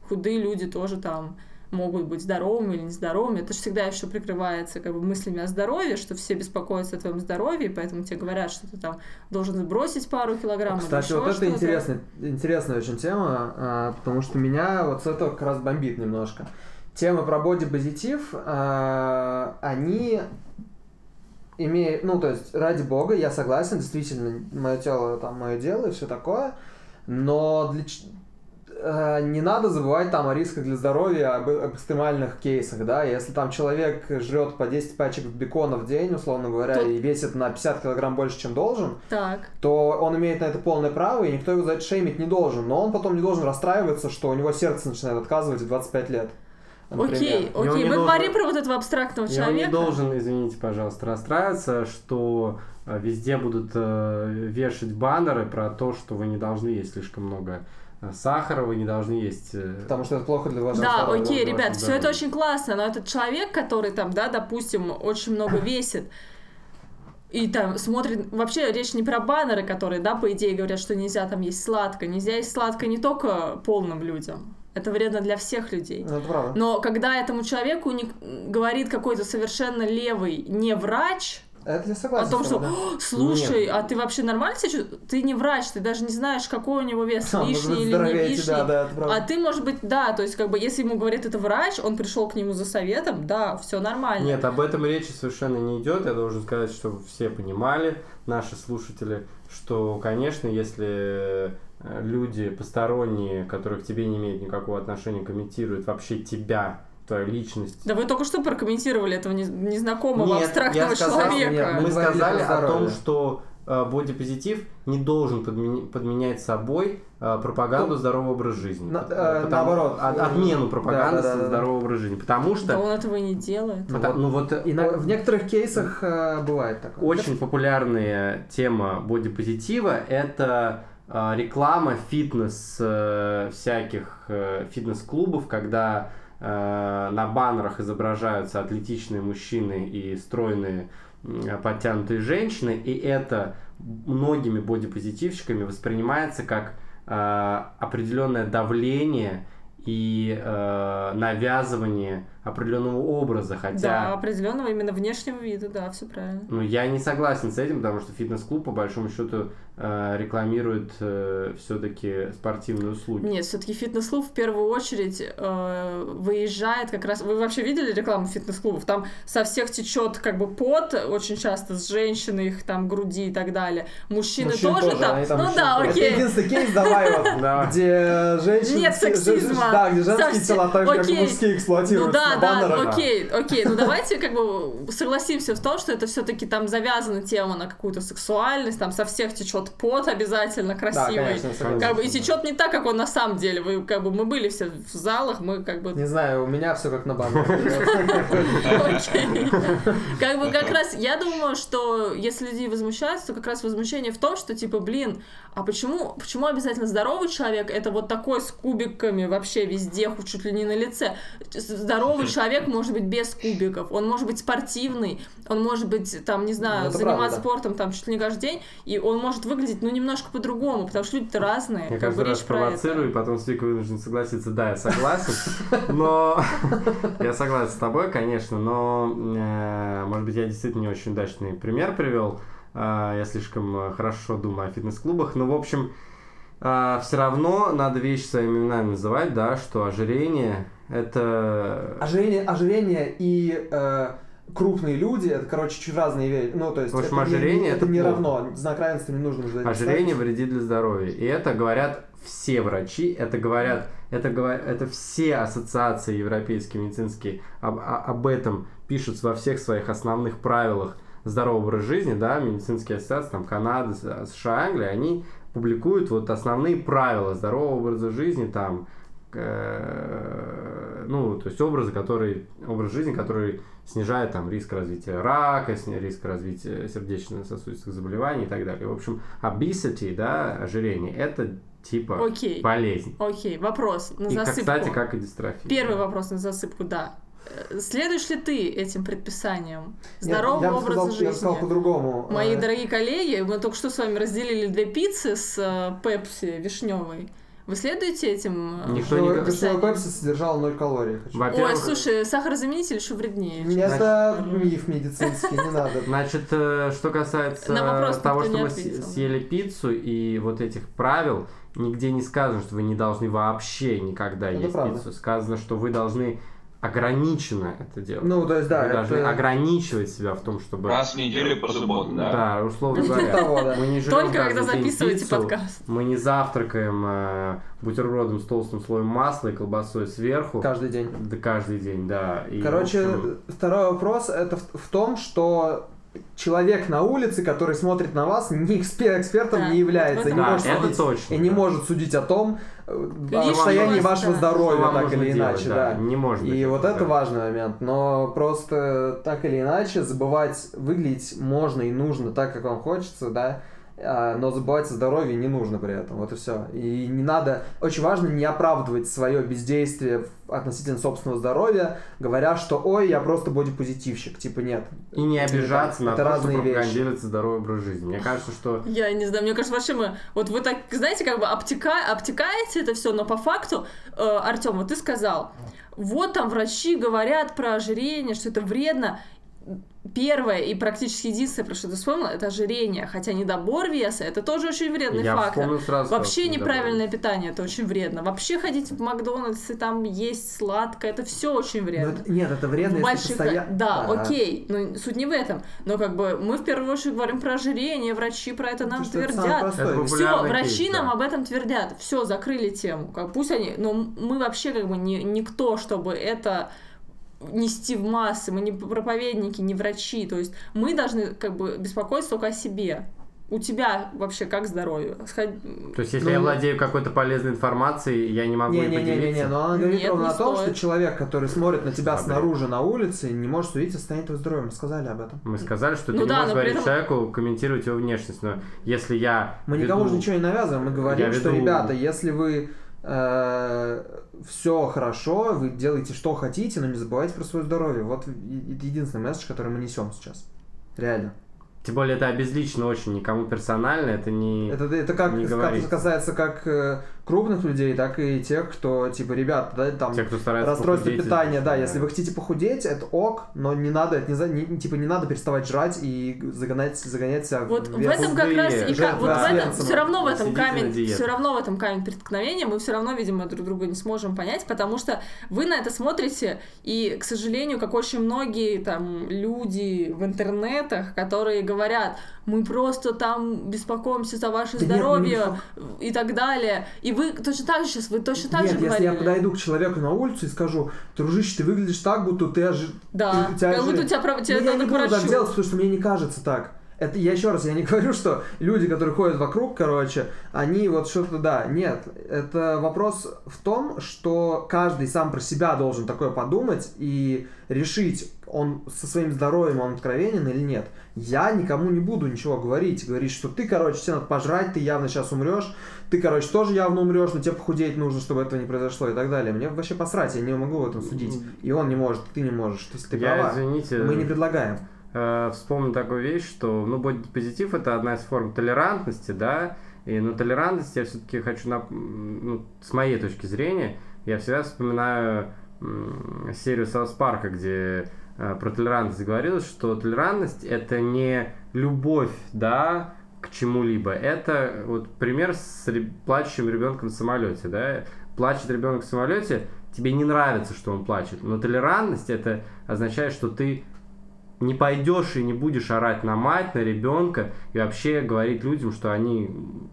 [SPEAKER 4] худые люди тоже там могут быть здоровыми или нездоровыми. Это же всегда еще прикрывается как бы мыслями о здоровье, что все беспокоятся о твоем здоровье, поэтому тебе говорят, что ты там должен сбросить пару килограмм. или
[SPEAKER 3] Кстати, вот это интересная, интересная очень тема, а, потому что меня вот с этого как раз бомбит немножко. Темы про бодипозитив, а, они имеют, ну, то есть, ради бога, я согласен, действительно, мое тело, там, мое дело и все такое, но для, э, не надо забывать там о рисках для здоровья, об, об экстремальных кейсах, да, если там человек жрет по 10 пачек бекона в день, условно говоря,
[SPEAKER 4] То-
[SPEAKER 3] и весит на 50 килограмм больше, чем должен,
[SPEAKER 4] Так.
[SPEAKER 3] то он имеет на это полное право, и никто его за это шеймить не должен. Но он потом не должен расстраиваться, что у него сердце начинает отказывать в 25 лет. Например.
[SPEAKER 4] Окей, окей. Мы
[SPEAKER 1] должен-
[SPEAKER 4] говорим про вот этого абстрактного
[SPEAKER 1] И он
[SPEAKER 4] человека.
[SPEAKER 1] не должен, извините, пожалуйста, расстраиваться, что э, везде будут э, вешать баннеры про то, что вы не должны есть слишком много э, сахара, вы не должны есть... э,
[SPEAKER 3] Потому что это плохо для вашего
[SPEAKER 4] Да,
[SPEAKER 3] здоровья.
[SPEAKER 4] окей, ребят, все это очень классно, но этот человек, который там, да, допустим, очень много весит, и там смотрит, вообще речь не про баннеры, которые, да, по идее говорят, что нельзя там есть сладкое, нельзя есть сладкое не только полным людям, это вредно для всех людей.
[SPEAKER 3] Ну, это правда.
[SPEAKER 4] Но когда этому человеку не, говорит какой-то совершенно левый не врач,
[SPEAKER 3] Это я согласен.
[SPEAKER 4] о том, что
[SPEAKER 3] тобой, да.
[SPEAKER 4] «О, слушай, а ты вообще нормально себя чувствуешь? Ты не врач, ты даже не знаешь, какой у него вес,
[SPEAKER 3] А,
[SPEAKER 4] лишний
[SPEAKER 3] быть,
[SPEAKER 4] или не лишний.
[SPEAKER 3] тебя, да, это правда.
[SPEAKER 4] А ты, может быть, да, то есть, как бы, если ему говорит это врач, он пришел к нему за советом, да, все нормально.
[SPEAKER 1] Нет, об этом речи совершенно не идет. Я должен сказать, что все понимали, наши слушатели, что, конечно, если люди посторонние, которые к тебе не имеют никакого отношения, комментируют вообще тебя, твою личность.
[SPEAKER 4] Да вы только что прокомментировали этого не- незнакомого
[SPEAKER 1] Нет,
[SPEAKER 4] абстрактного
[SPEAKER 1] сказал,
[SPEAKER 4] человека.
[SPEAKER 3] нет,
[SPEAKER 1] Мы
[SPEAKER 3] Мы
[SPEAKER 1] сказали о том, что э, бодипозитив не должен подмени- подменять собой э, пропаганду
[SPEAKER 3] Ну,
[SPEAKER 1] здорового образа жизни.
[SPEAKER 3] на-
[SPEAKER 1] Потому-
[SPEAKER 3] э, наоборот.
[SPEAKER 1] от- отмену пропаганды
[SPEAKER 3] Да, да, да, да.
[SPEAKER 1] здорового образа жизни. Потому
[SPEAKER 4] Да
[SPEAKER 1] что
[SPEAKER 4] он этого и не делает.
[SPEAKER 3] Ну
[SPEAKER 1] Пота-
[SPEAKER 3] вот.
[SPEAKER 1] ну вот э,
[SPEAKER 3] И на- в некоторых кейсах э, бывает такое.
[SPEAKER 1] очень популярная тема бодипозитива это э, реклама фитнес э, всяких э, фитнес-клубов, когда э, на баннерах изображаются атлетичные мужчины и стройные подтянутые женщины, и это многими бодипозитивщиками воспринимается как э, определенное давление и э, навязывание определенного образа,
[SPEAKER 4] Да,
[SPEAKER 1] хотя
[SPEAKER 4] определенного именно внешнего вида, да, все правильно.
[SPEAKER 1] ну, я не согласен с этим, потому что фитнес-клуб, по большому счету, э, рекламирует все-таки спортивные услуги.
[SPEAKER 4] Нет, все-таки фитнес-клуб в первую очередь э, выезжает как раз. Вы вообще видели рекламу фитнес-клубов? Там со всех течет как бы пот, очень часто с женщины их там груди и так далее. Мужчины
[SPEAKER 3] Мужчин
[SPEAKER 4] тоже, там.
[SPEAKER 3] они
[SPEAKER 4] Ну да,
[SPEAKER 3] тоже.
[SPEAKER 4] окей.
[SPEAKER 3] Это единственный кейс, давай где женщины...
[SPEAKER 4] Нет сексизма.
[SPEAKER 3] Да, где женские тела так же, как мужские
[SPEAKER 4] Ну
[SPEAKER 3] эксплуатируются
[SPEAKER 4] да, да, окей, окей. Ну давайте как бы согласимся в том, что это все-таки там завязана тема на какую-то сексуальность, там со всех течет пот обязательно
[SPEAKER 3] Да,
[SPEAKER 4] красивый.
[SPEAKER 3] конечно, согласен.
[SPEAKER 4] Как бы и течет не так, как он на самом деле. Вы как бы мы были все в залах, мы как бы
[SPEAKER 3] Не знаю, у меня все как на.
[SPEAKER 4] Окей. Как бы как раз я думаю, что если люди возмущаются, то как раз возмущение в том, что типа, блин, а почему, почему обязательно здоровый человек это вот такой с кубиками вообще везде, чуть ли не на лице. Здоровый человек может быть без кубиков, он может быть спортивный, он может быть там, не знаю,
[SPEAKER 3] Ну, это
[SPEAKER 4] заниматься
[SPEAKER 3] да.
[SPEAKER 4] спортом там чуть ли не каждый день, и он может выглядеть, ну, немножко по-другому, потому что люди-то разные.
[SPEAKER 1] Я
[SPEAKER 4] как бы
[SPEAKER 1] каждый раз провоцирую, и потом с Викой вынужден согласиться. Да, я согласен, но... Я согласен с тобой, конечно, но, э, может быть, я действительно не очень удачный пример привел. Э, Я слишком э, хорошо думаю о фитнес-клубах. Но, в общем, все равно надо вещи своими именами называть, да, что ожирение – это...
[SPEAKER 3] Ожирение, ожирение и э, крупные люди, это, короче, чуть разные вещи. Ну, то есть,
[SPEAKER 1] В общем,
[SPEAKER 3] это, не-
[SPEAKER 1] ожирение
[SPEAKER 3] это
[SPEAKER 1] это
[SPEAKER 3] не
[SPEAKER 1] плохо.
[SPEAKER 3] равно. Знак равенства не нужно ждать.
[SPEAKER 1] Ожирение вредит для здоровья. И это говорят все врачи, это говорят, это, говор- это все ассоциации европейские медицинские об, об этом пишут во всех своих основных правилах здорового образа жизни, да, медицинские ассоциации, там, Канады, С- США, Англия, они публикуют вот основные правила здорового образа жизни, там, ну, то есть образы, которые, образ жизни, который снижает там риск развития рака, риск развития сердечно-сосудистых заболеваний и так далее. В общем, obesity, да, ожирение, это типа
[SPEAKER 4] Окей.
[SPEAKER 1] болезнь.
[SPEAKER 4] Окей, вопрос на
[SPEAKER 1] И, как,
[SPEAKER 4] засыпку.
[SPEAKER 1] кстати, как и дистрофия.
[SPEAKER 4] Первый вопрос на засыпку, да. Э, Следуешь ли ты этим предписаниям
[SPEAKER 3] Нет,
[SPEAKER 4] здорового
[SPEAKER 3] я бы
[SPEAKER 4] образа
[SPEAKER 3] сказал, Я бы сказал
[SPEAKER 4] жизни?
[SPEAKER 3] по-другому.
[SPEAKER 4] Мои
[SPEAKER 3] Э,
[SPEAKER 4] дорогие коллеги, мы только что с вами разделили две пиццы с э, пепси вишневой. Вы следуете этим? э,
[SPEAKER 1] Никто не
[SPEAKER 3] вишневая пепси содержала 0 калорий. хочу.
[SPEAKER 4] Ой, слушай, сахарозаменитель еще вреднее.
[SPEAKER 3] Это
[SPEAKER 4] сахар.
[SPEAKER 3] миф медицинский, не надо.
[SPEAKER 1] Значит, э, что касается того, что мы съели пиццу и вот этих правил, нигде не сказано, что вы не должны вообще никогда
[SPEAKER 3] Это
[SPEAKER 1] есть
[SPEAKER 3] правда.
[SPEAKER 1] пиццу. Сказано, что вы должны ограниченно это делать.
[SPEAKER 3] Ну, то есть, да,
[SPEAKER 1] должны
[SPEAKER 3] это-
[SPEAKER 1] ограничивать себя в том, чтобы...
[SPEAKER 2] Раз в неделю по субботам, да.
[SPEAKER 1] Да, условно
[SPEAKER 3] Типа
[SPEAKER 1] говоря.
[SPEAKER 3] того, да.
[SPEAKER 1] Мы не
[SPEAKER 4] Только когда записываете
[SPEAKER 1] пиццу,
[SPEAKER 4] подкаст.
[SPEAKER 1] Мы не завтракаем э, бутербродом с толстым слоем масла и колбасой сверху.
[SPEAKER 3] Каждый день.
[SPEAKER 1] Да, каждый день, да.
[SPEAKER 3] Короче,
[SPEAKER 1] общем,
[SPEAKER 3] второй вопрос это в, в том, что человек на улице, который смотрит на вас, не экспер- экспертом
[SPEAKER 4] Да,
[SPEAKER 3] не является,
[SPEAKER 4] вот
[SPEAKER 3] не
[SPEAKER 1] да,
[SPEAKER 3] может
[SPEAKER 1] это
[SPEAKER 3] судить,
[SPEAKER 1] точно.
[SPEAKER 3] и не
[SPEAKER 1] да.
[SPEAKER 3] может судить о том, э, о состоянии вашего
[SPEAKER 4] да.
[SPEAKER 3] Здоровья, так или
[SPEAKER 1] делать,
[SPEAKER 3] иначе, да.
[SPEAKER 1] Не может быть
[SPEAKER 3] И вот
[SPEAKER 1] этого,
[SPEAKER 3] это
[SPEAKER 1] да.
[SPEAKER 3] важный момент. Но просто так или иначе забывать выглядеть можно и нужно так, как вам хочется, да. А, но забывать о здоровье не нужно при этом, вот и все. И не надо, очень важно не оправдывать свое бездействие относительно собственного здоровья, говоря, что ой, я просто бодипозитивщик, типа нет.
[SPEAKER 1] И не обижаться на
[SPEAKER 3] это
[SPEAKER 1] то,
[SPEAKER 3] разные
[SPEAKER 1] что
[SPEAKER 3] вещи.
[SPEAKER 1] пропагандируется здоровый образ жизни. Мне кажется, что
[SPEAKER 4] Я не знаю, мне кажется, вообще мы, вот вы так, знаете, как бы обтека, обтекаете это все, но по факту, э, Артем, вот ты сказал, вот там врачи говорят про ожирение, что это вредно. Первое и практически единственное, про что ты вспомнила, это ожирение. Хотя недобор веса, это тоже очень вредный
[SPEAKER 1] я
[SPEAKER 4] фактор.
[SPEAKER 1] сразу.
[SPEAKER 4] Вообще неправильное питание, это очень вредно. Вообще ходить в Макдональдс и там есть сладкое, это все очень
[SPEAKER 3] Но
[SPEAKER 4] вредно.
[SPEAKER 3] это- нет, это вредно,
[SPEAKER 4] В
[SPEAKER 3] если
[SPEAKER 4] больших-
[SPEAKER 3] постоянно...
[SPEAKER 4] Да, окей, но суть не в этом. Но как бы мы в первую очередь говорим про ожирение, врачи про это нам
[SPEAKER 3] это
[SPEAKER 4] твердят. Все, врачи
[SPEAKER 1] кейс,
[SPEAKER 4] нам
[SPEAKER 1] да.
[SPEAKER 4] об этом твердят. Все, закрыли тему. Как, пусть они. Но мы вообще как бы не, никто, чтобы это нести в массы. Мы не проповедники, не врачи. То есть мы должны как бы беспокоиться только о себе. У тебя вообще как здоровье? Сход-
[SPEAKER 1] То есть, если
[SPEAKER 3] Ну,
[SPEAKER 1] я владею какой-то полезной информацией, я не могу ей
[SPEAKER 3] Не-не-не-не,
[SPEAKER 1] поделиться.
[SPEAKER 3] но она говорит
[SPEAKER 4] Нет,
[SPEAKER 3] ровно
[SPEAKER 4] не
[SPEAKER 3] о том,
[SPEAKER 4] стоит.
[SPEAKER 3] что человек, который смотрит на тебя
[SPEAKER 1] Добрый.
[SPEAKER 3] снаружи на улице, не может судить о состоянии твоего здоровья. Мы сказали об этом.
[SPEAKER 1] Мы сказали, что
[SPEAKER 4] Ну
[SPEAKER 1] ты не
[SPEAKER 4] да,
[SPEAKER 1] можешь
[SPEAKER 4] но
[SPEAKER 1] говорить
[SPEAKER 4] этом-
[SPEAKER 1] человеку, комментировать его внешность. Но если я
[SPEAKER 3] Мы
[SPEAKER 1] веду-
[SPEAKER 3] никому же ничего не навязываем, мы говорим,
[SPEAKER 1] Я
[SPEAKER 3] что,
[SPEAKER 1] веду-
[SPEAKER 3] ребята, если вы все хорошо, вы делаете что хотите, но не забывайте про свое здоровье. Вот это единственный месседж, который мы несем сейчас. Реально.
[SPEAKER 1] Тем более это обезлично очень, никому персонально, это не...
[SPEAKER 3] Это, это как,
[SPEAKER 1] Не говорить.
[SPEAKER 3] касается как э, крупных людей, так и тех, кто, типа, ребят, да, там,
[SPEAKER 1] Те, кто старается
[SPEAKER 3] расстройство
[SPEAKER 1] похудеть,
[SPEAKER 3] питания, да,
[SPEAKER 1] да.
[SPEAKER 3] если вы хотите похудеть, это ок, но не надо, это не, за- не- типа, не надо переставать жрать и загонять, загонять себя
[SPEAKER 4] Вот
[SPEAKER 3] в
[SPEAKER 4] в
[SPEAKER 3] вес.
[SPEAKER 4] этом как раз и
[SPEAKER 3] жертвы
[SPEAKER 4] ка- вот в этом все равно в этом камень, все равно в этом камень преткновения, мы все равно, видимо, друг друга не сможем понять, потому что вы на это смотрите, и, к сожалению, как очень многие там люди в интернетах, которые говорят, мы просто там беспокоимся за ваше
[SPEAKER 3] Да нет, не
[SPEAKER 4] здоровье и так далее, и вы точно так же сейчас, вы точно так
[SPEAKER 3] Нет,
[SPEAKER 4] же
[SPEAKER 3] если
[SPEAKER 4] говорили.
[SPEAKER 3] я подойду к человеку на улицу и скажу, дружище, ты выглядишь так, будто ты ожи...
[SPEAKER 4] Да,
[SPEAKER 3] ты- тебя
[SPEAKER 4] как будто у тебя, про- тебе
[SPEAKER 3] Ну, я
[SPEAKER 4] надо
[SPEAKER 3] не буду так делать, потому что мне не кажется так. Это я еще раз, я не говорю, что люди, которые ходят вокруг, короче, они вот что-то, да, нет. Это вопрос в том, что каждый сам про себя должен такое подумать и решить, он со своим здоровьем, он откровенен или нет. Я никому не буду ничего говорить. Говорить, что ты, короче, тебе надо пожрать, ты явно сейчас умрешь, ты, короче, тоже явно умрешь, но тебе похудеть нужно, чтобы этого не произошло и так далее. Мне вообще посрать, я не могу в этом судить. И он не может, ты не можешь. То есть ты
[SPEAKER 1] Я,
[SPEAKER 3] права.
[SPEAKER 1] извините,
[SPEAKER 3] Мы не предлагаем.
[SPEAKER 1] э, вспомнил такую вещь, что, ну, бодипозитив это одна из форм толерантности, да, и на толерантность я все-таки хочу, м, ну, с моей точки зрения, я всегда вспоминаю серию Саус Парка, где про толерантность говорилось, что толерантность это не любовь, да, к чему-либо. Это вот пример с плачущим ребенком в самолете, да. Плачет ребенок в самолете, тебе не нравится, что он плачет, но толерантность это означает, что ты не пойдешь и не будешь орать на мать, на ребенка и вообще говорить людям, что они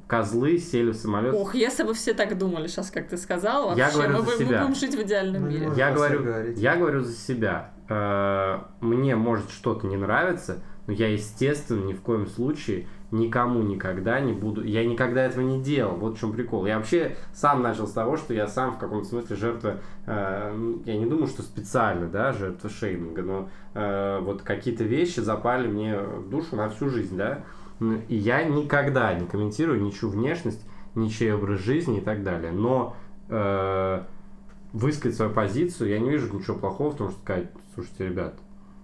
[SPEAKER 1] козлы, сели в самолет.
[SPEAKER 4] Ох, если бы все так думали сейчас, как ты сказал, вообще,
[SPEAKER 1] Я говорю
[SPEAKER 4] мы,
[SPEAKER 1] за
[SPEAKER 4] бы- мы
[SPEAKER 1] себя.
[SPEAKER 4] будем жить в идеальном
[SPEAKER 3] Мы не
[SPEAKER 4] мире.
[SPEAKER 1] Я говорю,
[SPEAKER 3] говорить.
[SPEAKER 1] я говорю за себя. Э, Мне может что-то не нравиться, но я, естественно, ни в коем случае никому никогда не буду. Я никогда этого не делал. Вот в чем прикол. Я вообще сам начал с того, что я сам в каком-то смысле жертва. э, ну, Я не думаю, что специально, да, жертва шейминга, но э, вот какие-то вещи запали мне в душу на всю жизнь, да. И я никогда не комментирую ничью внешность, ничей образ жизни и так далее. Но э, высказать свою позицию, я не вижу ничего плохого в том, что сказать, слушайте, ребят,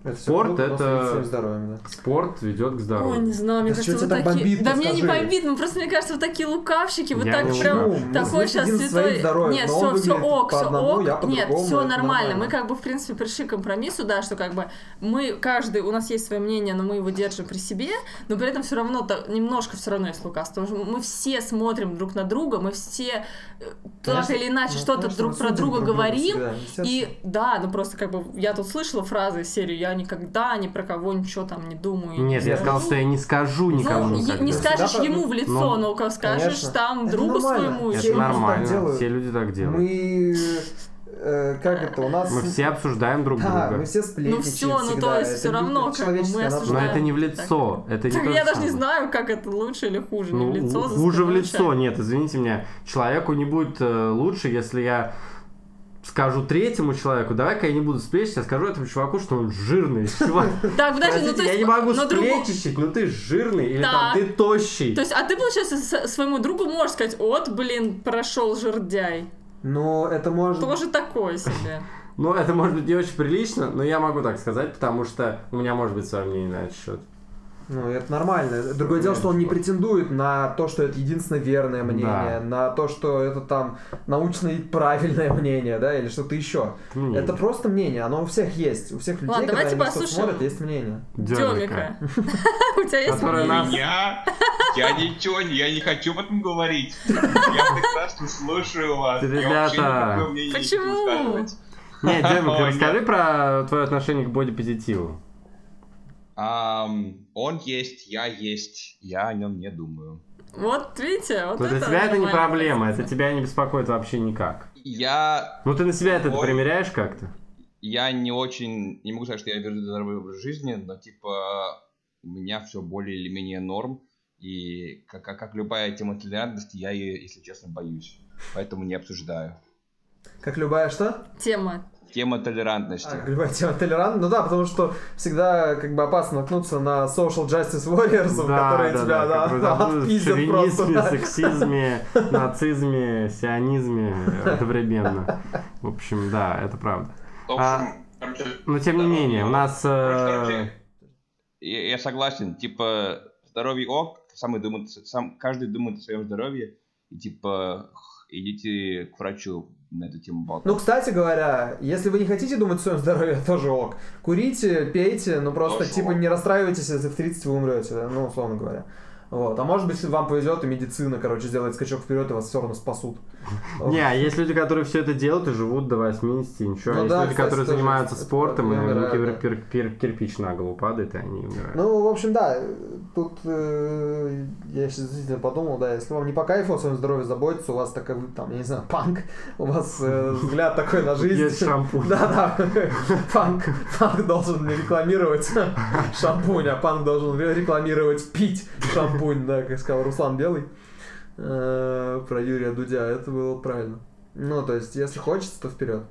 [SPEAKER 3] Это
[SPEAKER 1] Спорт это-
[SPEAKER 3] здоровьем, да.
[SPEAKER 1] спорт ведет к
[SPEAKER 4] Ой,
[SPEAKER 1] здоровью.
[SPEAKER 4] не знаю, мне
[SPEAKER 3] Да
[SPEAKER 4] кажется,
[SPEAKER 3] что
[SPEAKER 4] вы
[SPEAKER 3] так
[SPEAKER 4] такие...
[SPEAKER 3] бомбит,
[SPEAKER 4] да
[SPEAKER 3] ну
[SPEAKER 4] мне не бомбит, ну просто мне кажется, вы такие лукавщики, вы
[SPEAKER 1] Я
[SPEAKER 4] так
[SPEAKER 1] не
[SPEAKER 4] прям?
[SPEAKER 3] Мы
[SPEAKER 4] такой сейчас святой.
[SPEAKER 3] здоровьем,
[SPEAKER 4] Нет,
[SPEAKER 3] но
[SPEAKER 4] все, все ок, все
[SPEAKER 3] одному,
[SPEAKER 4] ок. Нет, все нормально.
[SPEAKER 3] нормально.
[SPEAKER 4] Мы как бы, в принципе, пришли к компромиссу, да, что как бы мы, каждый, у нас есть свое мнение, но мы его держим при себе, но при этом все равно, то, немножко все равно есть лукавство. Потому что мы все смотрим друг на друга, мы все э, так
[SPEAKER 3] Конечно,
[SPEAKER 4] или иначе
[SPEAKER 3] ну,
[SPEAKER 4] что-то
[SPEAKER 3] конечно,
[SPEAKER 4] друг про друга
[SPEAKER 3] друг друга
[SPEAKER 4] говорим, и да, ну просто как бы я тут слышала фразы из серии «Я никогда ни про кого ничего там не думаю».
[SPEAKER 1] Нет,
[SPEAKER 4] не
[SPEAKER 1] я
[SPEAKER 4] скажу».
[SPEAKER 1] сказал, что я не скажу никому
[SPEAKER 4] Ну, е-
[SPEAKER 1] никогда.
[SPEAKER 4] не скажешь ему
[SPEAKER 3] так,
[SPEAKER 4] в лицо,
[SPEAKER 1] ну,
[SPEAKER 4] но скажешь
[SPEAKER 3] конечно.
[SPEAKER 4] там
[SPEAKER 3] Это
[SPEAKER 4] другу
[SPEAKER 3] нормально.
[SPEAKER 4] своему.
[SPEAKER 3] Это так
[SPEAKER 1] нормально, все люди так делают.
[SPEAKER 3] Мы, э, как это, у нас...
[SPEAKER 1] Мы все обсуждаем друг
[SPEAKER 3] Да,
[SPEAKER 1] друга.
[SPEAKER 3] мы все сплетничаем
[SPEAKER 4] Ну всё, ну, то есть
[SPEAKER 3] Это
[SPEAKER 4] всё равно,
[SPEAKER 3] это
[SPEAKER 4] как бы, мы
[SPEAKER 3] натура.
[SPEAKER 1] Но это не в лицо. Это не
[SPEAKER 4] Так
[SPEAKER 1] то
[SPEAKER 4] я
[SPEAKER 1] же
[SPEAKER 4] даже не
[SPEAKER 1] самое.
[SPEAKER 4] знаю, как это лучше или хуже.
[SPEAKER 1] Ну,
[SPEAKER 4] не в лицо,
[SPEAKER 1] хуже в лицо. Нет, извините меня. Человеку не будет э, лучше, если я скажу третьему человеку, давай-ка я не буду сплечить, я скажу этому чуваку, что он жирный. Чувак,
[SPEAKER 4] Так, подожди, ну то есть...
[SPEAKER 1] я не могу
[SPEAKER 4] но
[SPEAKER 1] сплечищить, ну ты жирный или там ты тощий.
[SPEAKER 4] То есть, а ты, получается, своему другу можешь сказать, вот, блин, прошел жердяй.
[SPEAKER 3] Но это может...
[SPEAKER 4] Тоже такое себе.
[SPEAKER 1] Ну, это может быть не очень прилично, но я могу так сказать, потому что у меня может быть свое мнение на этот счет.
[SPEAKER 3] Ну, это нормально. Другое дело, что он не претендует на то, что это единственное верное мнение,
[SPEAKER 1] Да.
[SPEAKER 3] на то, что это там научно правильное мнение, да, или что-то еще.
[SPEAKER 1] Это мнение.
[SPEAKER 3] Это просто мнение, оно у всех есть. У всех людей,
[SPEAKER 4] Ладно,
[SPEAKER 3] когда они
[SPEAKER 4] послушаем.
[SPEAKER 3] смотрят, есть мнение.
[SPEAKER 4] Демика. У тебя есть мнение?
[SPEAKER 2] Я? Я ничего, не- я не хочу об этом говорить. Я прекрасно слушаю вас. Я вообще
[SPEAKER 1] Ребята.
[SPEAKER 2] никакое мнение не
[SPEAKER 4] Почему?
[SPEAKER 2] хочу высказывать.
[SPEAKER 1] Не, Демик, расскажи про твое отношение к бодипозитиву.
[SPEAKER 2] Ам, Он есть, я есть, я о нем не думаю.
[SPEAKER 4] Вот, видите, вот
[SPEAKER 1] Но
[SPEAKER 4] это
[SPEAKER 1] для тебя это не проблема, это тебя не беспокоит вообще никак.
[SPEAKER 2] Я
[SPEAKER 1] Ну ты на себя это
[SPEAKER 2] Ой.
[SPEAKER 1] примеряешь как-то?
[SPEAKER 2] я не очень, не могу сказать, что я веду здоровый образ жизни, но типа у меня все более или менее норм, и как, как, как любая тема толерантности, я ее, если честно, боюсь, поэтому не обсуждаю.
[SPEAKER 3] Как любая что?
[SPEAKER 4] Тема.
[SPEAKER 2] Тема толерантности.
[SPEAKER 3] А, любая тема толерант. Ну да, потому что всегда как бы опасно наткнуться на social justice warriors, которые тебя да, да,
[SPEAKER 1] бы
[SPEAKER 3] отпиздят
[SPEAKER 1] в
[SPEAKER 3] просто. да.
[SPEAKER 1] сексизме, нацизме, сионизме одновременно. В общем, да, это правда.
[SPEAKER 2] В общем, короче,
[SPEAKER 1] Но тем не менее, у нас...
[SPEAKER 2] Короче,
[SPEAKER 1] э,
[SPEAKER 2] я, я согласен, типа, здоровье ок, самый думает, сам, каждый думает о своем здоровье, и типа, идите к врачу на эту тему болтать.
[SPEAKER 3] Ну, кстати говоря, если вы не хотите думать о своем здоровье, тоже ок. Курите, пейте, но просто,
[SPEAKER 2] Тоже
[SPEAKER 3] типа,
[SPEAKER 2] ок.
[SPEAKER 3] не расстраивайтесь, если в 30 вы умрете, да, ну, условно говоря. Вот. А может быть, вам повезет, и медицина, короче, сделает скачок вперед, и вас все равно спасут.
[SPEAKER 1] Не, а есть люди, которые все это делают и живут до 80, и ничего.
[SPEAKER 3] Ну
[SPEAKER 1] есть
[SPEAKER 3] да,
[SPEAKER 1] люди,
[SPEAKER 3] кстати,
[SPEAKER 1] которые занимаются спортом, и у них кирпич на голову падает, и они умирают.
[SPEAKER 3] Ну, в общем, да, тут э, я сейчас действительно подумал, да, если вам не по кайфу о своем здоровье заботиться, у вас такой, там, я не знаю, панк, у вас э, взгляд такой на жизнь.
[SPEAKER 1] Есть шампунь.
[SPEAKER 3] Да, да, панк, панк должен рекламировать шампунь, а панк должен рекламировать пить шампунь, да, как сказал Руслан Белый э, про Юрия Дудя, это было правильно. Ну, то есть, если хочется, то вперед.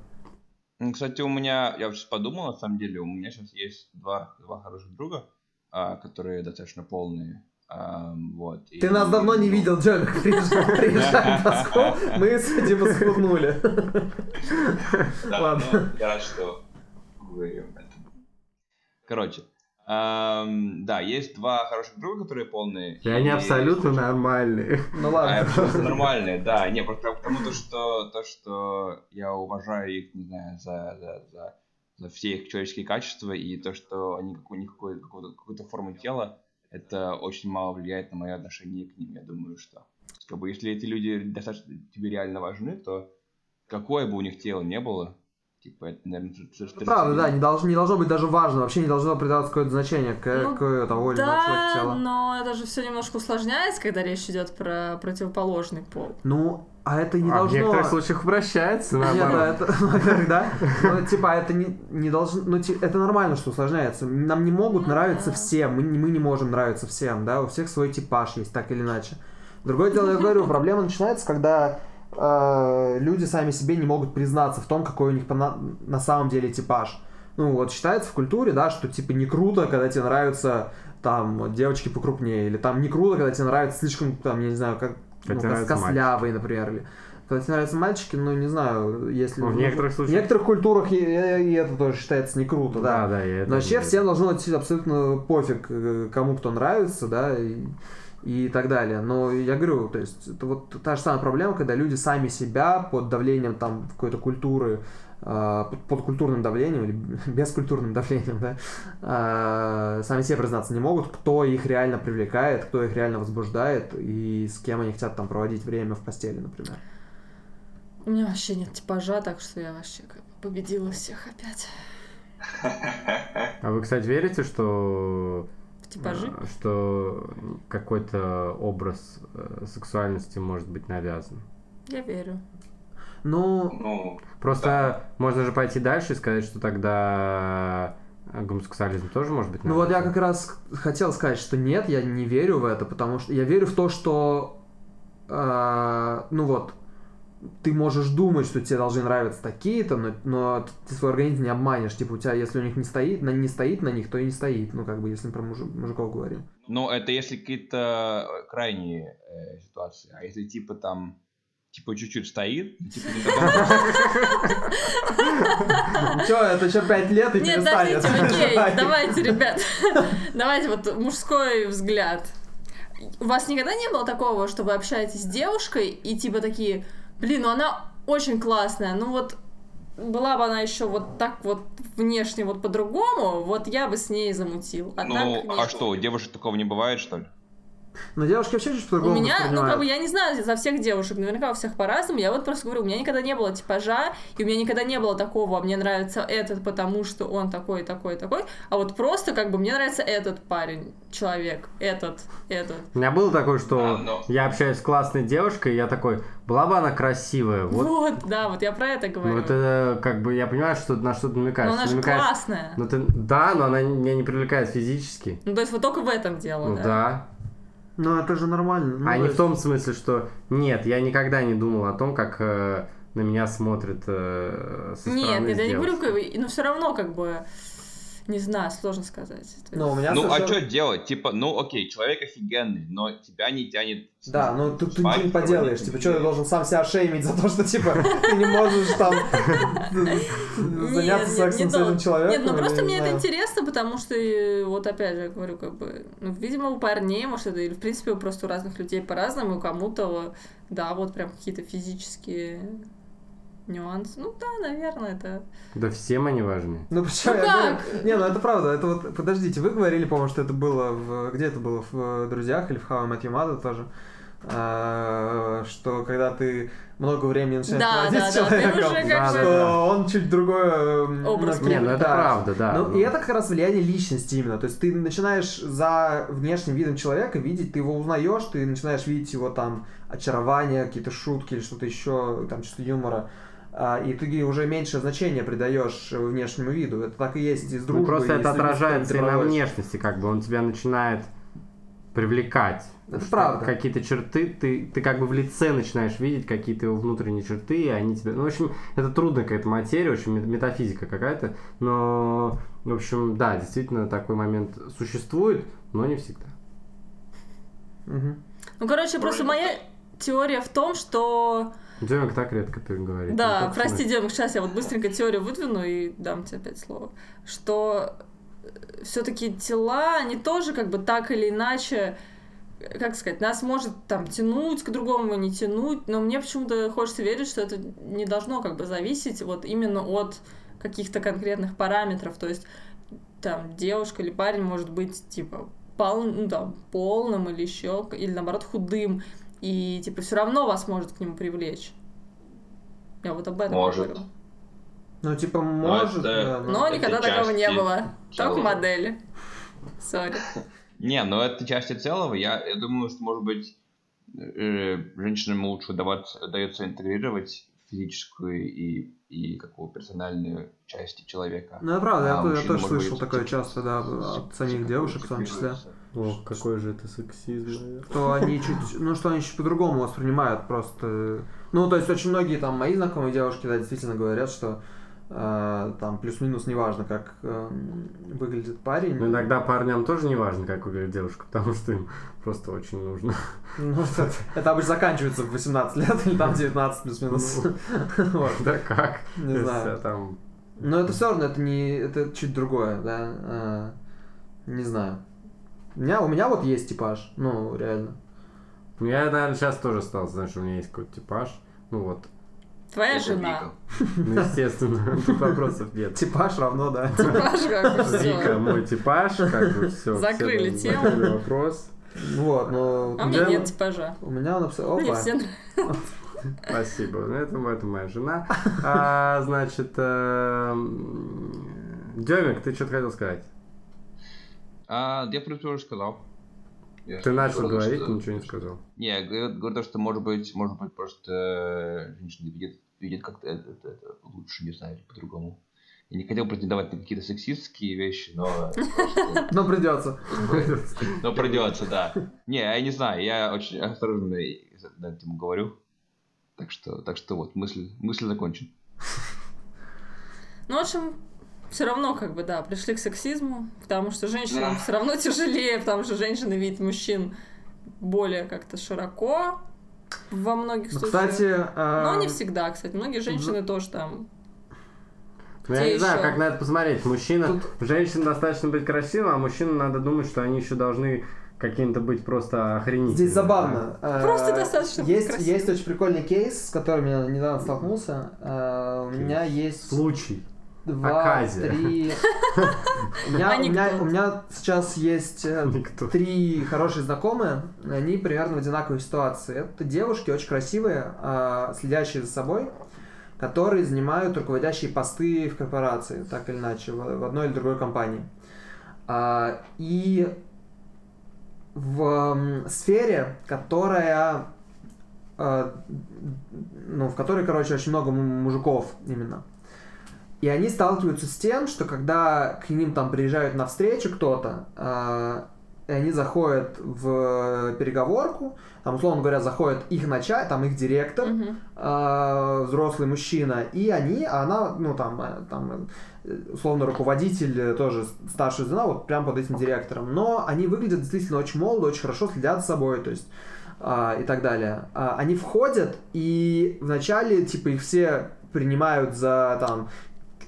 [SPEAKER 2] Ну, Кстати, у меня, я сейчас подумал, на самом деле, у меня сейчас есть два, два хороших друга, а, которые достаточно полные. ам, вот.
[SPEAKER 3] Ты
[SPEAKER 2] И-
[SPEAKER 3] нас давно не видел, Джемик, приезжай, в Москву, мы с Димой схуднули.
[SPEAKER 2] Да,
[SPEAKER 3] Ладно.
[SPEAKER 2] ну, я рад, что вы. Короче, ам, да, есть два хороших друга, которые полные.
[SPEAKER 1] И они абсолютно нормальные.
[SPEAKER 3] Ну
[SPEAKER 2] А,
[SPEAKER 3] ладно.
[SPEAKER 2] абсолютно нормальные, да. Не, просто к тому, то, что, то, что я уважаю их, не знаю, за, за, за, за все их человеческие качества и то, что они у них какой- какой-то, какую-то форму тела, это очень мало влияет на мое отношение к ним. Я думаю, что как бы, если эти люди достаточно тебе реально важны, то какое бы у них тело не было, типа, это, наверное,
[SPEAKER 3] Ну, Правда, да, не должно, не должно быть даже важно, вообще не должно придаваться какое-то значение к,
[SPEAKER 4] Ну,
[SPEAKER 3] к того или иного человека тела.
[SPEAKER 4] но это же все немножко усложняется, когда речь идет про противоположный пол.
[SPEAKER 3] Ну, а это не
[SPEAKER 1] А в
[SPEAKER 3] должно...
[SPEAKER 1] некоторых случаях упрощается,
[SPEAKER 3] Нет,
[SPEAKER 1] наоборот.
[SPEAKER 3] да, это, во-первых, да. Но, типа, это не, не должно... Ну, ти- это нормально, что усложняется. Нам не могут
[SPEAKER 4] Ну
[SPEAKER 3] нравиться
[SPEAKER 4] да.
[SPEAKER 3] все, мы, не- мы не можем нравиться всем, да, у всех свой типаж есть, так или иначе. Другое дело, я говорю, проблема начинается, когда э, люди сами себе не могут признаться в том, какой у них на, на самом деле типаж. Ну, вот считается в культуре, да, что, типа, не круто, когда тебе нравятся, там, девочки покрупнее, или там не круто, когда тебе нравится слишком, там, я не знаю, как, ну, кос-
[SPEAKER 1] нравятся
[SPEAKER 3] костлявые, например, или когда тебе нравятся мальчики, ну, не знаю, если...
[SPEAKER 1] Ну, в некоторых
[SPEAKER 3] В
[SPEAKER 1] случаях...
[SPEAKER 3] некоторых культурах и, и это тоже считается не круто, да.
[SPEAKER 1] Да, да, я
[SPEAKER 3] Но вообще всем должно быть абсолютно пофиг, э, кому кто нравится, да, и, и так далее. Но я говорю, то есть это вот та же самая проблема, когда люди сами себя под давлением там какой-то культуры, э, под- культурным давлением или бескультурным давлением, да, э, сами себе признаться не могут, кто их реально привлекает, кто их реально возбуждает и с кем они хотят там проводить время в постели, например.
[SPEAKER 4] У меня вообще нет типажа, так что я вообще как бы победила всех опять.
[SPEAKER 1] А вы, кстати, верите, что
[SPEAKER 4] типажи?
[SPEAKER 1] э, что какой-то образ э, сексуальности может быть навязан?
[SPEAKER 4] Я верю.
[SPEAKER 3] Ну,
[SPEAKER 2] Ну,
[SPEAKER 1] Просто можно же пойти дальше и сказать, что тогда гомосексуализм тоже может быть
[SPEAKER 3] Ну вот я
[SPEAKER 1] навязан.
[SPEAKER 3] как раз хотел сказать, что нет, я не верю в это, потому что я верю в то, что, э, ну вот, ты можешь думать, что тебе должны нравиться такие-то, но, но ты свой организм не обманешь. Типа у тебя, если у них не стоит, на, не стоит на них, то и не стоит. Ну, как бы, если мы про мужик, мужиков говорим.
[SPEAKER 2] Ну, это если какие-то крайние э, ситуации. А если типа там, типа чуть-чуть стоит, типа не
[SPEAKER 3] Че, это что, пять лет и
[SPEAKER 4] Нет,
[SPEAKER 3] перестанет?
[SPEAKER 4] подождите, окей, давайте, ребят, давайте вот мужской взгляд. У вас никогда не было такого, что вы общаетесь с девушкой и типа такие, блин, ну она очень классная, ну вот была бы она еще вот так вот внешне вот по-другому, вот я бы с ней замутил. А
[SPEAKER 2] Ну,
[SPEAKER 4] так
[SPEAKER 2] а что, у девушек такого не бывает, что ли?
[SPEAKER 3] Но девушки вообще чуть
[SPEAKER 4] У
[SPEAKER 3] по-другому
[SPEAKER 4] меня, ну как бы я не знаю за всех девушек, наверняка у всех по-разному. Я вот просто говорю, у меня никогда не было типажа, и у меня никогда не было такого, мне нравится этот, потому что он такой, такой, такой. А вот просто как бы мне нравится этот парень, человек, этот, этот.
[SPEAKER 1] У меня было такое, что
[SPEAKER 2] А, но-
[SPEAKER 1] я общаюсь с классной девушкой, и я такой, была бы она красивая.
[SPEAKER 4] Вот,
[SPEAKER 1] Вот,
[SPEAKER 4] да, вот я про это говорю.
[SPEAKER 1] ну это как бы я понимаю, что на что ты намекаешь.
[SPEAKER 4] Но она
[SPEAKER 1] Ты
[SPEAKER 4] же
[SPEAKER 1] намекаешь-
[SPEAKER 4] классная.
[SPEAKER 1] Ну ты, да, но она меня не привлекает физически.
[SPEAKER 4] Ну, то есть вот только в этом дело,
[SPEAKER 1] Ну
[SPEAKER 4] да.
[SPEAKER 1] да.
[SPEAKER 3] Ну, это же нормально. Ну,
[SPEAKER 1] а не в том смысле, что нет, я никогда не думал о том, как э, на меня смотрят э, со
[SPEAKER 4] Нет,
[SPEAKER 1] стороны
[SPEAKER 4] нет, я не говорю, но все равно как бы, не знаю, сложно сказать. То
[SPEAKER 3] Ну, у
[SPEAKER 4] есть-
[SPEAKER 3] меня
[SPEAKER 2] Ну, а
[SPEAKER 3] совершенно-
[SPEAKER 2] что делать? Типа, ну, окей, человек офигенный, но тебя не тянет...
[SPEAKER 3] Да, ну тут ты ничего не поделаешь. Типа, что ты должен сам себя шеймить за то, что, типа, ты не можешь там заняться сексом с этим
[SPEAKER 4] не
[SPEAKER 3] человеком?
[SPEAKER 4] Нет, ну просто
[SPEAKER 3] не
[SPEAKER 4] мне это интересно, потому что, вот опять же, я говорю, как бы, ну, видимо, у парней, может, это, или, в принципе, просто у разных людей по-разному, у кому-то, да, вот прям какие-то физические нюансы. Ну, да, наверное, это...
[SPEAKER 1] Да всем они важны.
[SPEAKER 3] Ну почему?
[SPEAKER 4] Ну как?
[SPEAKER 3] говорю- Не, ну это правда. Это вот, подождите, вы говорили, по-моему, что это было в... Где это было? В «Друзьях» или в «How I Met Your Mother» тоже? А, что когда ты много времени начинаешь
[SPEAKER 4] Да,
[SPEAKER 3] проводить
[SPEAKER 4] да,
[SPEAKER 3] с
[SPEAKER 4] да,
[SPEAKER 3] человеком,
[SPEAKER 1] Да, да,
[SPEAKER 3] что он чуть другое... м,
[SPEAKER 4] Образ
[SPEAKER 3] ну,
[SPEAKER 1] Не, ну это
[SPEAKER 3] да.
[SPEAKER 1] правда, да.
[SPEAKER 3] Ну,
[SPEAKER 1] Ну,
[SPEAKER 3] и это как раз влияние личности именно. То есть ты начинаешь за внешним видом человека видеть, ты его узнаешь, ты начинаешь видеть его там очарование, какие-то шутки или что-то еще, там чувство юмора. А, и ты уже меньше значения придаешь внешнему виду. Это так и есть и с
[SPEAKER 1] Ну, просто это отражается и на внешности, как бы он тебя начинает привлекать.
[SPEAKER 3] Это
[SPEAKER 1] Что
[SPEAKER 3] правда.
[SPEAKER 1] Какие-то черты, ты, ты как бы в лице начинаешь видеть какие-то его внутренние черты, и они тебе... Ну, в общем, это трудная какая-то материя, очень мет- метафизика какая-то, но, в общем, да, действительно, такой момент существует, но не всегда.
[SPEAKER 3] Мгм.
[SPEAKER 4] Ну, короче, просто моя теория в том, что...
[SPEAKER 1] Демик так редко ты говорит.
[SPEAKER 4] Да,
[SPEAKER 1] Ну,
[SPEAKER 4] прости,
[SPEAKER 1] смысл?
[SPEAKER 4] Дем, сейчас я вот быстренько теорию выдвину и дам тебе опять слово. Что все-таки тела, они тоже как бы так или иначе, как сказать, нас может там тянуть к другому, не тянуть, но мне почему-то хочется верить, что это не должно как бы зависеть вот именно от каких-то конкретных параметров. То есть там девушка или парень может быть типа пол, ну, там, полным или еще, или наоборот худым, и типа все равно вас может к нему привлечь. Я вот об этом
[SPEAKER 2] Может.
[SPEAKER 4] говорю.
[SPEAKER 3] Ну, типа, может,
[SPEAKER 2] это-
[SPEAKER 3] да, но-
[SPEAKER 4] Но никогда такого не было. Только
[SPEAKER 2] целого.
[SPEAKER 4] модели. Сори.
[SPEAKER 2] Не, ну это части целого. Я, я думаю, что, может быть, э, женщинам лучше удаваться, удается интегрировать физическую и, и какую персональную части человека.
[SPEAKER 3] Ну, это правда, я
[SPEAKER 2] А
[SPEAKER 3] я,
[SPEAKER 2] мужчина,
[SPEAKER 3] тоже слышал такое
[SPEAKER 2] типа,
[SPEAKER 3] часто, да, от самих девушек в том числе.
[SPEAKER 1] Ох, какой же это сексизм.
[SPEAKER 3] Что они чуть, ну, что они чуть по-другому воспринимают просто. Ну, то есть очень многие там мои знакомые девушки, да, действительно говорят, что э, там плюс-минус неважно, как э, выглядит парень.
[SPEAKER 1] Но иногда парням тоже не важно, как выглядит девушка, потому что им просто очень нужно.
[SPEAKER 3] Ну, это, это обычно заканчивается в 18 лет или там 19 плюс-минус. Вот,
[SPEAKER 1] Да как?
[SPEAKER 3] Не знаю. Но это все равно, это не, это чуть другое, да. э, Не знаю. У меня, у меня вот есть типаж, ну, реально.
[SPEAKER 1] Ну, я, наверное, сейчас тоже стал знать, что у меня есть какой-то типаж. Ну вот,
[SPEAKER 4] Твоя
[SPEAKER 2] Это
[SPEAKER 4] жена.
[SPEAKER 1] ну, естественно, тут вопросов нет.
[SPEAKER 3] Типаж равно, да.
[SPEAKER 4] Типаж как бы
[SPEAKER 1] Вика, мой типаж, как бы все.
[SPEAKER 4] Закрыли тему.
[SPEAKER 1] вопрос.
[SPEAKER 3] Вот, но...
[SPEAKER 4] А у меня нет типажа.
[SPEAKER 3] У меня он абсолютно...
[SPEAKER 4] Мне все нравятся.
[SPEAKER 1] Спасибо. Ну, это, это моя жена. А, значит, Демик, ты что-то хотел сказать?
[SPEAKER 2] А, я, в принципе, уже сказал. Я
[SPEAKER 1] Ты начал говорить,
[SPEAKER 2] что-
[SPEAKER 1] ничего не сказал.
[SPEAKER 2] Не, я говорю, то, что может быть, может быть, просто э, женщина видит, видит как-то это, это- это лучше, не знаю, по-другому. Я не хотел претендовать на какие-то сексистские вещи, но просто...
[SPEAKER 3] Но придется.
[SPEAKER 2] Но придется, да. Не, я не знаю, я очень осторожно на тему говорю. Так что, так что вот, мысль, мысль закончена.
[SPEAKER 4] Ну, в общем, все равно, как бы, да, пришли к сексизму, потому что женщинам все равно тяжелее, потому что женщины видят мужчин более как-то широко во многих
[SPEAKER 3] Ну,
[SPEAKER 4] случаях.
[SPEAKER 3] кстати,
[SPEAKER 4] Но
[SPEAKER 3] а,
[SPEAKER 4] не всегда, кстати. Многие женщины тоже там
[SPEAKER 1] Ну, я не знаю,
[SPEAKER 4] ещё?
[SPEAKER 1] как на это посмотреть. Мужчина,
[SPEAKER 3] Тут-
[SPEAKER 1] женщина достаточно быть красивым, а мужчина надо думать, что они еще должны каким-то быть просто охренительными.
[SPEAKER 3] Здесь забавно. Э,
[SPEAKER 4] Просто достаточно быть
[SPEAKER 3] Есть,
[SPEAKER 4] красивым.
[SPEAKER 3] есть очень прикольный кейс, с которым я недавно столкнулся. Э, У меня есть
[SPEAKER 1] Случай.
[SPEAKER 3] Два,
[SPEAKER 1] Оказия.
[SPEAKER 3] три... У меня, у, меня,
[SPEAKER 4] Анекдот.
[SPEAKER 3] у меня сейчас есть э,
[SPEAKER 1] Никто.
[SPEAKER 3] три хорошие знакомые, они примерно в одинаковой ситуации. Это девушки очень красивые, а, следящие за собой, которые занимают руководящие посты в корпорации, так или иначе, в, одной или другой компании. А, И в сфере, которая э, ну, в которой, короче, очень много мужиков именно. И они сталкиваются с тем, что когда к ним там приезжают на встречу кто-то, э, и они заходят в переговорку, там, условно говоря, заходит их начальник, там их директор,
[SPEAKER 4] Мгм.
[SPEAKER 3] э, взрослый мужчина, и они, а она, ну там, э, там э, условно руководитель э, тоже старшая жена, вот прям под этим директором. Но они выглядят действительно очень молодо, очень хорошо следят за собой, то есть а, и так далее. А, они входят, и вначале, типа, их все принимают за там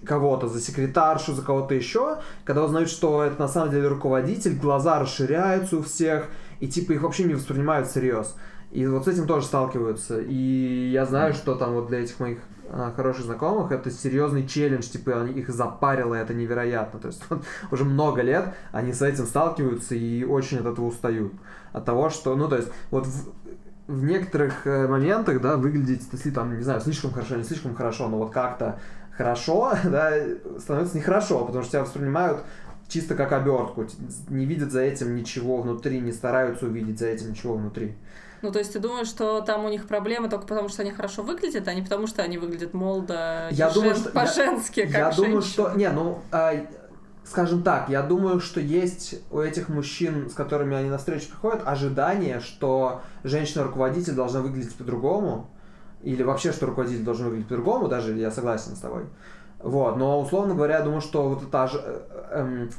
[SPEAKER 3] кого-то, за секретаршу, за кого-то еще, когда узнают, что это на самом деле руководитель, глаза расширяются у всех, и типа их вообще не воспринимают всерьез. И вот с этим тоже сталкиваются. И я знаю, что там вот для этих моих а, хороших знакомых это серьезный челлендж, типа они, их запарило, это невероятно. То есть вот, уже много лет они с этим сталкиваются и очень от этого устают. От того, что, ну то есть, вот в, в некоторых э, моментах, да, выглядеть, если там, не знаю, слишком хорошо, не слишком хорошо, но вот как-то хорошо, да, становится нехорошо, потому что тебя воспринимают чисто как обертку, не видят за этим ничего внутри, не стараются увидеть за этим ничего внутри.
[SPEAKER 4] Ну, то есть ты думаешь, что там у них проблемы только потому, что они хорошо выглядят, а не потому, что они выглядят молодо
[SPEAKER 3] Я
[SPEAKER 4] и
[SPEAKER 3] думаю,
[SPEAKER 4] жен-
[SPEAKER 3] что- я-
[SPEAKER 4] по-женски, как
[SPEAKER 3] я думаю,
[SPEAKER 4] женщины.
[SPEAKER 3] что... Не, ну, а, скажем так, я думаю, что есть у этих мужчин, с которыми они на встречу приходят, ожидание, что женщина-руководитель должна выглядеть по-другому, или вообще, что руководитель должен выглядеть по-другому, даже я согласен с тобой. Вот, но, условно говоря, я думаю, что вот это эм,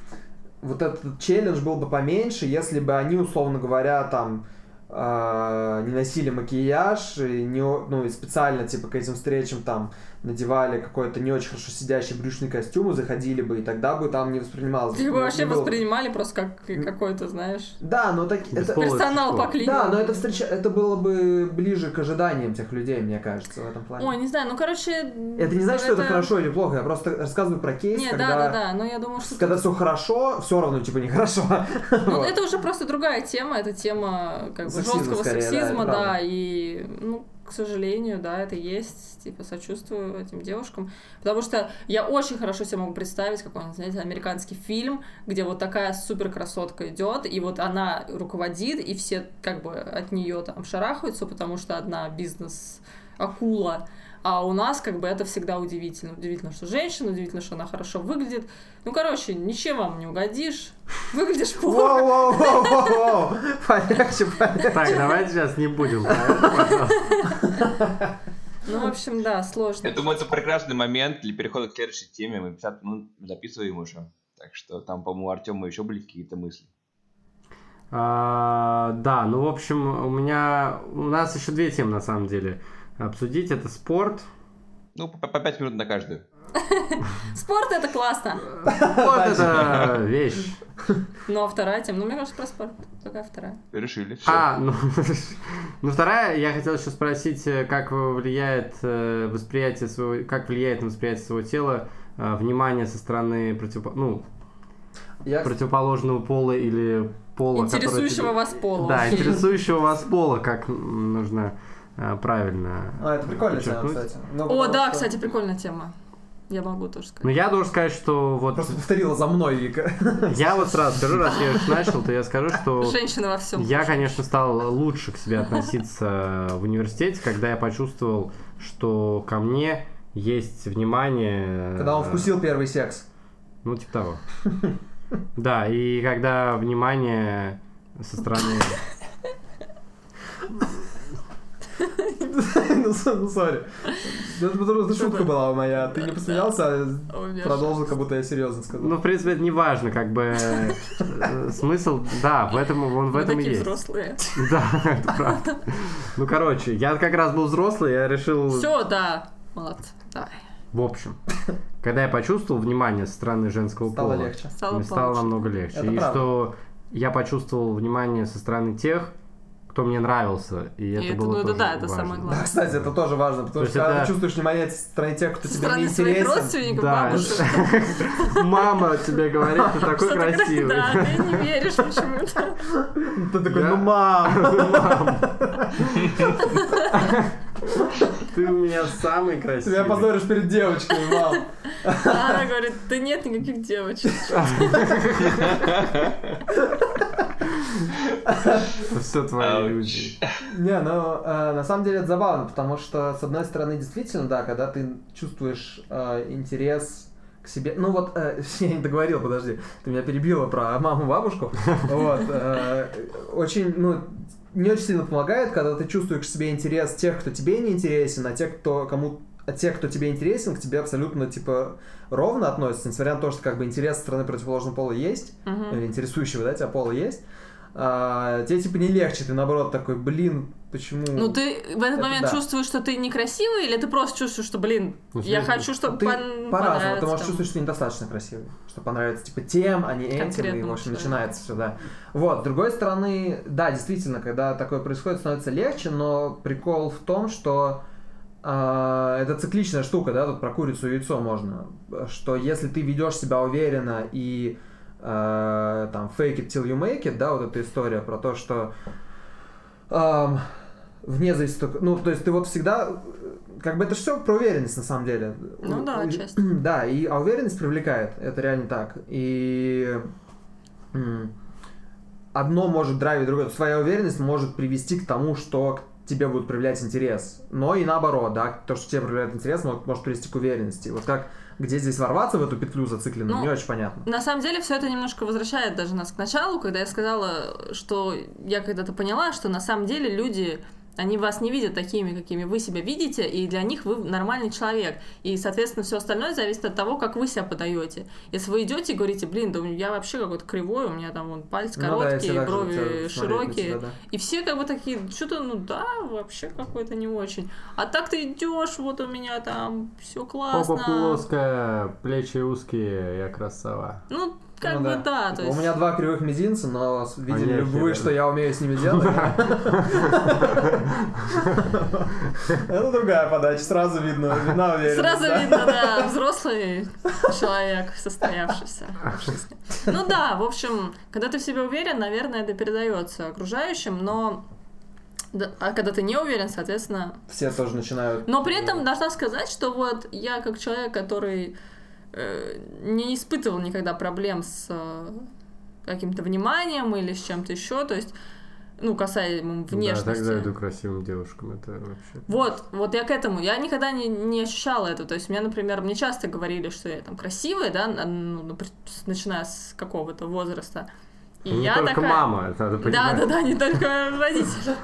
[SPEAKER 3] вот этот челлендж был бы поменьше, если бы они, условно говоря, там э, не носили макияж, и не, ну, и специально, типа, к этим встречам там надевали какой-то не очень хорошо сидящий брючный костюм и заходили бы, и тогда бы там не воспринималось.
[SPEAKER 4] Бы
[SPEAKER 3] ну,
[SPEAKER 4] вообще
[SPEAKER 3] было бы.
[SPEAKER 4] воспринимали просто как какой-то, знаешь,
[SPEAKER 3] Да, но так, это,
[SPEAKER 4] персонал
[SPEAKER 1] существо.
[SPEAKER 4] по клинике.
[SPEAKER 3] да, но это встреча, это было бы ближе к ожиданиям тех людей, мне кажется, в этом плане.
[SPEAKER 4] Ой, не знаю, ну, короче...
[SPEAKER 3] это не значит, что это хорошо или плохо, я просто рассказываю про кейс,
[SPEAKER 4] Нет,
[SPEAKER 3] когда,
[SPEAKER 4] да, да, да, но я думаю, что...
[SPEAKER 3] когда все хорошо, все равно типа нехорошо.
[SPEAKER 4] Ну,
[SPEAKER 3] Вот.
[SPEAKER 4] это уже просто другая тема, это тема как бы жесткого
[SPEAKER 3] да,
[SPEAKER 4] сексизма,
[SPEAKER 3] это
[SPEAKER 4] да, и, ну, к сожалению, да, это есть, типа, сочувствую этим девушкам, потому что я очень хорошо себе могу представить какой-нибудь, знаете, американский фильм, где вот такая супер красотка идет, и вот она руководит, и все как бы от нее там шарахаются, потому что одна бизнес-акула, а у нас как бы это всегда удивительно. Удивительно, что женщина, удивительно, что она хорошо выглядит. Ну, короче, ничем вам не угодишь. Выглядишь плохо.
[SPEAKER 3] Воу-воу-воу-воу! Полегче, полегче.
[SPEAKER 1] Так, давайте сейчас не будем.
[SPEAKER 4] Ну, в общем, да, сложно.
[SPEAKER 2] Я думаю, это прекрасный момент для перехода к следующей теме. Мы 50 минут записываем уже. Так что там, по-моему, у Артема еще были какие-то мысли.
[SPEAKER 1] А, Да, ну, в общем, у меня... У нас еще две темы, на самом деле, обсудить. Это спорт.
[SPEAKER 2] Ну, по, по 5 минут на каждую.
[SPEAKER 4] Спорт это классно.
[SPEAKER 1] Спорт — это вещь.
[SPEAKER 4] Ну, а вторая тема, ну, мне кажется, про спорт. Какая вторая?
[SPEAKER 2] Решили.
[SPEAKER 1] А, ну, ну вторая, я хотел еще спросить, э, как влияет э, восприятие своего, как влияет на восприятие своего тела э, внимание со стороны противопо- ну,
[SPEAKER 3] Я,
[SPEAKER 1] противоположного пола или пола, который
[SPEAKER 4] Интересующего
[SPEAKER 1] тебе-
[SPEAKER 4] вас пола.
[SPEAKER 1] Да, интересующего вас пола, как нужно правильно.
[SPEAKER 3] А, это прикольная тема, кстати. Ну,
[SPEAKER 4] О, да,
[SPEAKER 3] что-
[SPEAKER 4] кстати, прикольная тема. Я могу тоже
[SPEAKER 1] Ну,
[SPEAKER 4] сказать.
[SPEAKER 1] я должен сказать, что вот
[SPEAKER 3] Просто повторила за мной, Вика.
[SPEAKER 1] я вот сразу скажу, раз я уж начал, то я скажу, что
[SPEAKER 4] Женщина во всем.
[SPEAKER 1] Я, конечно, стал лучше к себе относиться в университете, когда я почувствовал, что ко мне есть внимание.
[SPEAKER 3] Когда он
[SPEAKER 1] э,
[SPEAKER 3] вкусил первый секс.
[SPEAKER 1] Ну, типа того. Да, и когда внимание со стороны...
[SPEAKER 3] Ну, ну, сори. Ну, Это потому что шутка была моя. Ты не посмеялся, а продолжил, как будто я серьезно сказал.
[SPEAKER 1] Ну, в принципе, это не важно, как бы э, смысл, да, в этом он в этом и
[SPEAKER 4] такие
[SPEAKER 1] есть.
[SPEAKER 4] взрослые.
[SPEAKER 1] Да, это правда. Ну, короче, я как раз был взрослый, я решил,
[SPEAKER 4] Все, да. Молодцы. Давай.
[SPEAKER 1] в общем, когда я почувствовал внимание со стороны женского
[SPEAKER 3] Стало
[SPEAKER 1] пола,
[SPEAKER 3] легче.
[SPEAKER 4] Стало
[SPEAKER 1] мне стало намного легче.
[SPEAKER 3] Это
[SPEAKER 1] и
[SPEAKER 3] правда.
[SPEAKER 1] что я почувствовал внимание со стороны тех, кто мне нравился, и это
[SPEAKER 4] это-
[SPEAKER 1] было
[SPEAKER 4] ну, это
[SPEAKER 1] тоже
[SPEAKER 4] да, это
[SPEAKER 1] важно.
[SPEAKER 4] самое главное.
[SPEAKER 3] Да, кстати, это тоже важно, потому
[SPEAKER 1] То
[SPEAKER 3] что когда
[SPEAKER 1] это-
[SPEAKER 3] ты чувствуешь внимание со стороны тех, кто
[SPEAKER 4] Со
[SPEAKER 3] тебе не интересен,
[SPEAKER 4] родственников,
[SPEAKER 1] Да,
[SPEAKER 4] бабушек.
[SPEAKER 1] мама тебе говорит, ты такой красивый.
[SPEAKER 4] Да, ты не веришь почему-то.
[SPEAKER 3] ты такой,
[SPEAKER 1] Я-
[SPEAKER 3] ну мам,
[SPEAKER 1] Ты у меня самый
[SPEAKER 3] ты
[SPEAKER 1] красивый.
[SPEAKER 3] меня позоришь перед девочками, мам.
[SPEAKER 4] А она говорит, да нет никаких девочек.
[SPEAKER 1] Все твои иллюзии.
[SPEAKER 3] Не, ну, э, на самом деле это забавно, потому что, с одной стороны, действительно, да, когда ты чувствуешь э, интерес к себе... Ну вот, э, я не договорил, подожди, ты меня перебила про маму-бабушку. Вот, э, очень, ну, не очень сильно помогает, когда ты чувствуешь себе интерес тех, кто тебе не интересен, а тех, кто кому а те, кто тебе интересен, к тебе абсолютно, типа, ровно относятся, несмотря на то, что, как бы, интерес со стороны противоположного пола есть,
[SPEAKER 4] Мгм.
[SPEAKER 3] или интересующего, да, тебя пола есть, а, тебе, типа, не легче, ты, наоборот, такой, блин, почему...
[SPEAKER 4] Ну, ты в этот
[SPEAKER 3] Это
[SPEAKER 4] момент
[SPEAKER 3] да.
[SPEAKER 4] чувствуешь, что ты некрасивый, или ты просто чувствуешь, что, блин,
[SPEAKER 1] Ну,
[SPEAKER 4] я хочу, чтобы
[SPEAKER 3] ты
[SPEAKER 4] пон-
[SPEAKER 3] по-разному, ты можешь
[SPEAKER 4] там.
[SPEAKER 3] чувствовать, что ты недостаточно красивый, что понравится, типа, тем, а не этим, и, в общем, начинается все, да. Вот, с другой стороны, да, действительно, когда такое происходит, становится легче, но прикол в том, что а, это цикличная штука, да, тут про курицу и яйцо можно, что если ты ведешь себя уверенно и а, там fake it till you make it, да, вот эта история про то, что ам, вне зависимости, ну, то есть ты вот всегда, как бы это все про уверенность на самом деле.
[SPEAKER 4] Ну да, отчасти.
[SPEAKER 3] Да, и, а уверенность привлекает, это реально так. И одно может драйвить другое. Своя уверенность может привести к тому, что к тебе будет проявлять интерес. Но и наоборот, да, то, что тебе проявляет интерес, может, может привести к уверенности. Вот как, где здесь ворваться в эту петлю зацикленную,
[SPEAKER 4] Ну,
[SPEAKER 3] не очень понятно.
[SPEAKER 4] На самом деле все это немножко возвращает даже нас к началу, когда я сказала, что я когда-то поняла, что на самом деле люди, они вас не видят такими, какими вы себя видите, и для них вы нормальный человек. И, соответственно, все остальное зависит от того, как вы себя подаете. Если вы идете и говорите, блин, да я вообще какой-то кривой, у меня там вон палец
[SPEAKER 3] Ну да,
[SPEAKER 4] короткий,
[SPEAKER 3] же
[SPEAKER 4] брови широкие.
[SPEAKER 3] тебя, да.
[SPEAKER 4] И все как бы такие, что-то, ну да, вообще какой-то не очень. А так ты идешь, вот у меня там все классно.
[SPEAKER 1] Попа плоская, плечи узкие, я красава.
[SPEAKER 4] Ну, как
[SPEAKER 3] Ну
[SPEAKER 4] бы да, то
[SPEAKER 3] Типа,
[SPEAKER 4] есть...
[SPEAKER 3] У меня два кривых мизинца, но видели
[SPEAKER 1] Они
[SPEAKER 3] ли вы, что я умею с ними делать? Это другая подача, сразу видно, видна уверенность.
[SPEAKER 4] Сразу
[SPEAKER 3] да?
[SPEAKER 4] видно, да, взрослый человек, состоявшийся в жизни. Ну да, в общем, когда ты в себе уверен, наверное, это передается окружающим, но да, а когда ты не уверен, соответственно...
[SPEAKER 3] Все тоже начинают...
[SPEAKER 4] Но при этом должна сказать, что вот я как человек, который э, не испытывал никогда проблем с э, каким-то вниманием или с чем-то еще, то есть, ну, касаемо
[SPEAKER 1] Да,
[SPEAKER 4] внешности.
[SPEAKER 1] так завидую красивым девушкам, это вообще...
[SPEAKER 4] Вот, вот я к этому. Я никогда не, не ощущала этого. То есть, мне, например, мне часто говорили, что я там красивая, да, ну, начиная с какого-то возраста. И
[SPEAKER 1] не
[SPEAKER 4] я
[SPEAKER 1] только
[SPEAKER 4] такая...
[SPEAKER 1] мама, это надо
[SPEAKER 4] Да,
[SPEAKER 1] понимать.
[SPEAKER 4] да, да, не только родители.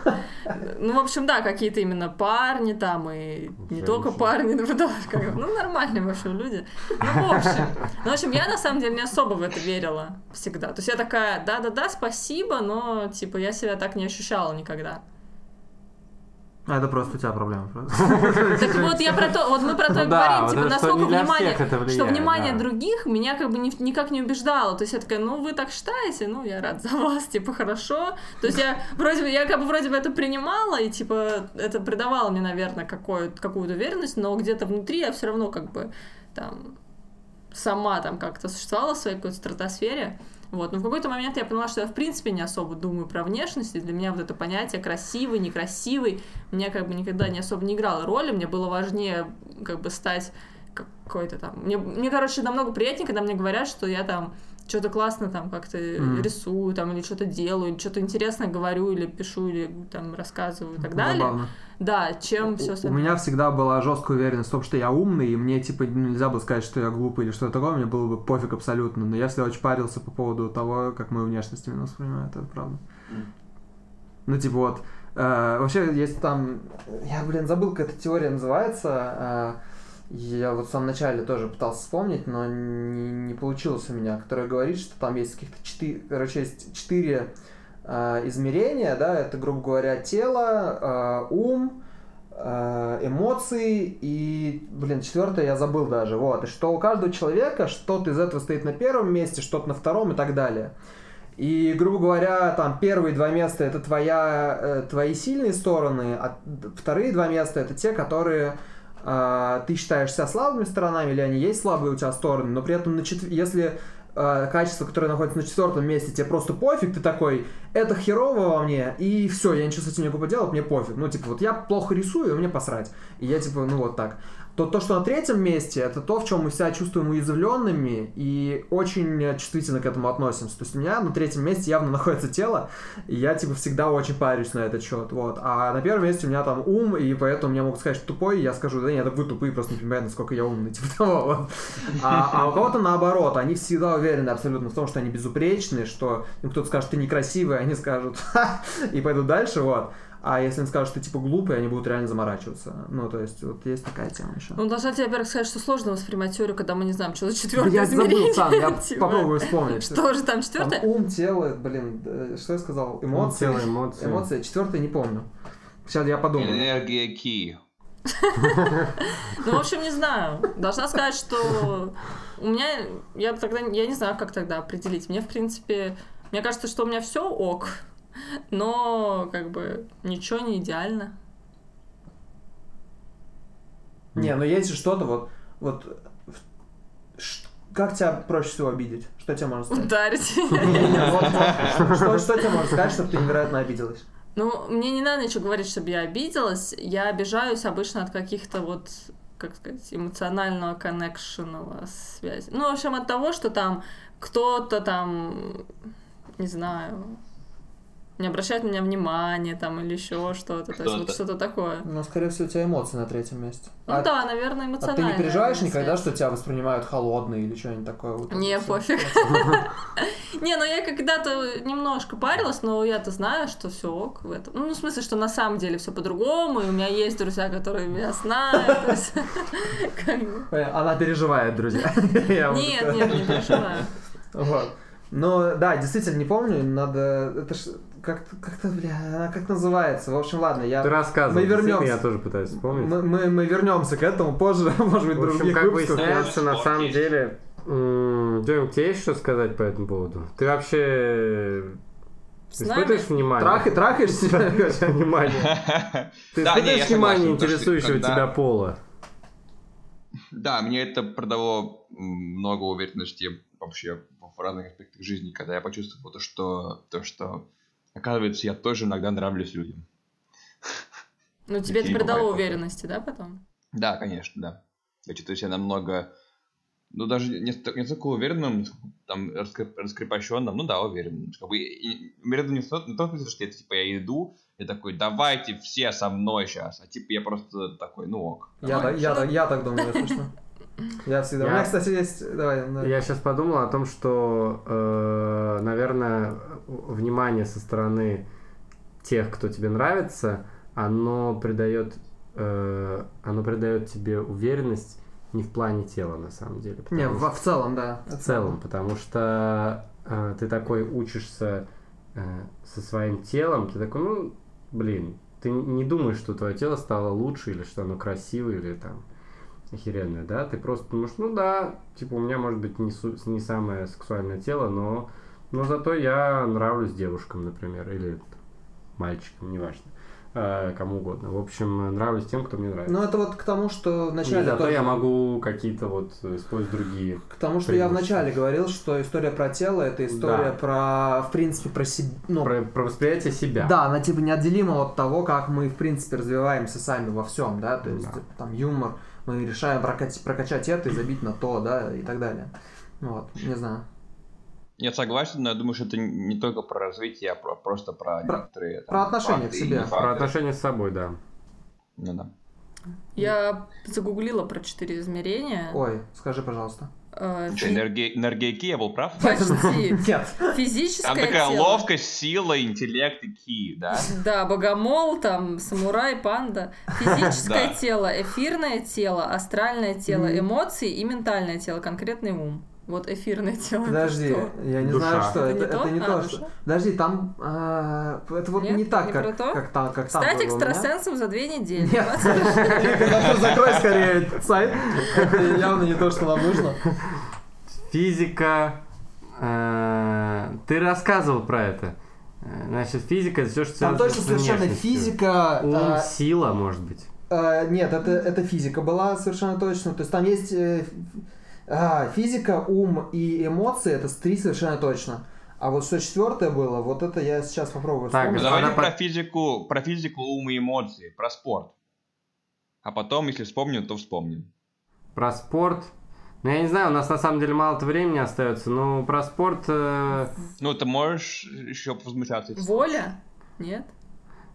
[SPEAKER 4] Ну, в общем, да, какие-то именно парни там, и не только парни, ну, да, ну, нормальные, в общем, люди. Ну, в общем, ну, в общем, я на самом деле не особо в это верила всегда. То есть я такая, да-да-да, спасибо, но, типа, я себя так не ощущала никогда.
[SPEAKER 3] А это просто у тебя проблема. просто.
[SPEAKER 4] Так вот, я про то, вот мы про то и говорим, типа, насколько внимание, что внимание других меня как бы ни- никак не убеждало. То есть я такая, ну вы так считаете, ну я рад за вас, типа хорошо. То есть я вроде бы, я как бы вроде бы это принимала, и типа это придавало мне, наверное, какую- какую-то уверенность, но где-то внутри я все равно как бы там сама там как-то существовала в своей какой-то стратосфере. Вот. Но в какой-то момент я поняла, что я в принципе не особо думаю про внешность, и для меня вот это понятие красивый, некрасивый, мне как бы никогда не особо не играло роли, мне было важнее как бы стать какой-то там... Мне, мне, короче, намного приятнее, когда мне говорят, что я там что-то классно там как-то
[SPEAKER 3] Мгм.
[SPEAKER 4] рисую, там, или что-то делаю, или что-то интересное говорю, или пишу, или там рассказываю и так далее. Да, чем все
[SPEAKER 3] У- У
[SPEAKER 4] остальное.
[SPEAKER 3] меня всегда была жесткая уверенность в том, что я умный, и мне, типа, ну, нельзя было сказать, что я глупый или что-то такое, мне было бы пофиг абсолютно. Но я всегда очень парился по поводу того, как мою внешность именно воспринимают, это правда.
[SPEAKER 2] М.
[SPEAKER 3] Ну, типа, вот, Э, вообще, есть там... Я, блин, забыл, как эта теория называется. Э, я вот в самом начале тоже пытался вспомнить, но не, не получилось у меня, которая говорит, что там есть каких-то четыре, короче, есть четыре измерения, да, это, грубо говоря, тело, э, ум, э, эмоции и, блин, четвертое я забыл даже, вот, и что у каждого человека что-то из этого стоит на первом месте, что-то на втором и так далее. И, грубо говоря, там первые два места это твоя, э, твои сильные стороны, а вторые два места это те, которые э, ты считаешь себя слабыми сторонами, или они есть слабые у тебя стороны, но при этом на четв... если э, качество, которое находится на четвертом месте, тебе просто пофиг, ты такой, это херово во мне, и все, я ничего с этим не могу поделать, мне пофиг. Ну, типа, вот я плохо рисую, мне посрать. И я, типа, ну вот так то то, что на третьем месте, это то, в чем мы себя чувствуем уязвленными и очень чувствительно к этому относимся. То есть у меня на третьем месте явно находится тело, и я типа всегда очень парюсь на этот счет. Вот. А на первом месте у меня там ум, и поэтому мне могут сказать, что тупой, и я скажу, да нет, вы тупые, просто не понимаете, насколько я умный. Типа того. Вот. А, а у кого-то наоборот, они всегда уверены абсолютно в том, что они безупречные, что им кто-то скажет, ты некрасивый, они скажут, ха, и пойдут дальше, вот. А если им скажут, что ты типа глупый, они будут реально заморачиваться. Ну, то есть, вот есть такая тема еще.
[SPEAKER 4] Ну, должна тебе, во-первых, сказать, что сложно воспринимать теорию, когда мы не знаем, что за четвертое
[SPEAKER 3] Я
[SPEAKER 4] измерение.
[SPEAKER 3] забыл сам, я
[SPEAKER 4] Типа,
[SPEAKER 3] попробую вспомнить.
[SPEAKER 4] Что же там
[SPEAKER 3] Там
[SPEAKER 4] четвертое?
[SPEAKER 3] ум, тело, блин, что я сказал? Эмоции.
[SPEAKER 1] Тело, эмоции.
[SPEAKER 3] Эмоции. Четвертое не помню. Сейчас я подумаю.
[SPEAKER 2] Энергия ки.
[SPEAKER 4] Ну, в общем, не знаю. Должна сказать, что у меня, я тогда, я не знаю, как тогда определить. Мне, в принципе, мне кажется, что у меня все ок, но, как бы, ничего не идеально.
[SPEAKER 3] Не, ну есть же что-то вот, вот, как тебя проще всего обидеть? Что тебе можно сказать?
[SPEAKER 4] Ударить.
[SPEAKER 3] Что тебе можно сказать, чтобы ты невероятно обиделась?
[SPEAKER 4] Ну, мне не надо ничего говорить, чтобы я обиделась. Я обижаюсь обычно от каких-то вот как сказать, эмоционального коннекшенного связи. Ну, в общем, от того, что там кто-то там, не знаю, не обращает на меня внимания там или еще что-то. То есть вот что-то такое.
[SPEAKER 3] Ну, скорее всего, у тебя эмоции на третьем месте.
[SPEAKER 4] Ну
[SPEAKER 3] а,
[SPEAKER 4] да, наверное,
[SPEAKER 3] а
[SPEAKER 4] эмоционально.
[SPEAKER 3] ты не переживаешь никогда, что тебя воспринимают холодно или что-нибудь такое? Вот
[SPEAKER 4] Не, пофиг. Не, ну я когда-то немножко парилась, но я-то знаю, что все ок в этом. Ну, в смысле, что на самом деле все по-другому, и у меня есть друзья, которые меня знают.
[SPEAKER 3] Она переживает, друзья.
[SPEAKER 4] Нет, нет, не переживаю.
[SPEAKER 3] Вот. Но да, действительно не помню, надо. Это ж как-то, как-то, бля, она как называется. В общем, ладно, я.
[SPEAKER 1] Ты рассказывал,
[SPEAKER 3] Мы вернемся.
[SPEAKER 1] я тоже пытаюсь вспомнить.
[SPEAKER 3] Мы, мы, мы вернемся к этому позже, может быть, в
[SPEAKER 1] В общем,
[SPEAKER 3] других
[SPEAKER 1] как
[SPEAKER 3] выпусках.
[SPEAKER 1] выясняется, на самом деле... м, Дем, тебе есть что сказать по этому поводу? Ты вообще
[SPEAKER 4] С нами?
[SPEAKER 1] испытываешь внимание?
[SPEAKER 3] Трах, трахаешь себя?
[SPEAKER 1] Внимание. Ты испытываешь внимание интересующего тебя пола?
[SPEAKER 2] Да, мне это продало много уверенности вообще в разных аспектах жизни, когда я почувствовал то, что, то, что оказывается, я тоже иногда нравлюсь людям.
[SPEAKER 4] Ну, тебе это придало уверенности, да, потом?
[SPEAKER 2] Да, конечно, да. Я чувствую себя намного, ну, даже не, ст- не столько уверенным, там, раскреп- раскрепощенным, ну да, уверенным. Как бы, уверенным не в том не в том смысле, что я, типа, я иду, и такой, давайте все со мной сейчас, а типа я просто такой, ну ок.
[SPEAKER 3] Я, так- я, так- я так думаю, что. Я всегда. У
[SPEAKER 1] Я-
[SPEAKER 3] меня, кстати, есть. Давай, да.
[SPEAKER 1] Я сейчас подумал о том, что, э, наверное, внимание со стороны тех, кто тебе нравится, оно придает, э, оно придает тебе уверенность не в плане тела, на самом деле.
[SPEAKER 3] Не,
[SPEAKER 1] потому
[SPEAKER 3] в, в целом, да.
[SPEAKER 1] В целом, потому что э, ты такой учишься э, со своим телом, ты такой, ну, блин, ты не думаешь, что твое тело стало лучше, или что оно красивое, или там охеренное, да? Ты просто думаешь, ну да, типа у меня может быть не, не самое сексуальное тело, но, но зато я нравлюсь девушкам, например, или мальчикам, неважно, э, кому угодно. В общем, нравлюсь тем, кто мне нравится.
[SPEAKER 3] Ну, это вот к тому, что
[SPEAKER 1] И
[SPEAKER 3] вначале...
[SPEAKER 1] зато
[SPEAKER 3] тоже-
[SPEAKER 1] я могу какие-то вот использовать другие
[SPEAKER 3] К тому, что я вначале говорил, что история про тело это история
[SPEAKER 1] Да.
[SPEAKER 3] про, в принципе, про себя. Ну,
[SPEAKER 1] про, про восприятие себя.
[SPEAKER 3] Да, она типа неотделима от того, как мы, в принципе, развиваемся сами во всем, да, то есть
[SPEAKER 1] Да.
[SPEAKER 3] там юмор, мы решаем прокачать, прокачать это и забить на то, да, и так далее. Вот, не знаю.
[SPEAKER 2] Я согласен, но я думаю, что это не только про развитие, а про- просто про,
[SPEAKER 3] Про-
[SPEAKER 2] некоторые...
[SPEAKER 3] про отношения
[SPEAKER 2] факты
[SPEAKER 3] к себе.
[SPEAKER 1] Про отношения с собой, да.
[SPEAKER 2] Ну да.
[SPEAKER 4] Я загуглила про четыре измерения.
[SPEAKER 3] Ой, скажи, пожалуйста.
[SPEAKER 4] Э,
[SPEAKER 2] Что, энергия, энергия Ки, я был прав?
[SPEAKER 4] Почти.
[SPEAKER 3] Нет.
[SPEAKER 4] Физическое
[SPEAKER 2] Там такая
[SPEAKER 4] тело.
[SPEAKER 2] ловкость, сила, интеллект и Ки, да?
[SPEAKER 4] Да, богомол, там, самурай, панда. Физическое тело, эфирное тело, астральное тело, эмоции и ментальное тело, конкретный ум. Вот эфирное тело.
[SPEAKER 3] Подожди, я не
[SPEAKER 1] Душа.
[SPEAKER 3] знаю, что
[SPEAKER 4] Это
[SPEAKER 3] это.
[SPEAKER 4] не то?
[SPEAKER 3] Это не
[SPEAKER 4] А,
[SPEAKER 3] то,
[SPEAKER 4] душа?
[SPEAKER 3] что. Подожди, там а, это вот
[SPEAKER 4] Нет,
[SPEAKER 3] не так,
[SPEAKER 4] не
[SPEAKER 3] как
[SPEAKER 4] то?
[SPEAKER 3] как там, как там.
[SPEAKER 4] Стать
[SPEAKER 3] меня.
[SPEAKER 4] экстрасенсом за две недели.
[SPEAKER 3] Нет. Закрой скорее сайт. Это явно не то, что нам нужно.
[SPEAKER 1] Физика. э, Ты рассказывал про это. Э, Значит, физика это все, что
[SPEAKER 3] Там точно совершенно физика.
[SPEAKER 1] Ум,
[SPEAKER 3] а,
[SPEAKER 1] сила, может быть.
[SPEAKER 3] а, Нет, это это физика была совершенно точно. То есть там есть э, а, физика, ум и эмоции. Это три совершенно точно. А вот что четвертое было, вот это я сейчас попробую
[SPEAKER 1] Так,
[SPEAKER 3] вспомнить.
[SPEAKER 2] давайте про
[SPEAKER 1] по-
[SPEAKER 2] физику, про физику, ум и эмоции, про спорт. А потом, если вспомним, то вспомним.
[SPEAKER 1] Про спорт. Ну, я не знаю, у нас на самом деле мало-то времени остается, но про спорт э,
[SPEAKER 2] Ну, ты можешь еще возмущаться.
[SPEAKER 4] Воля? Нет?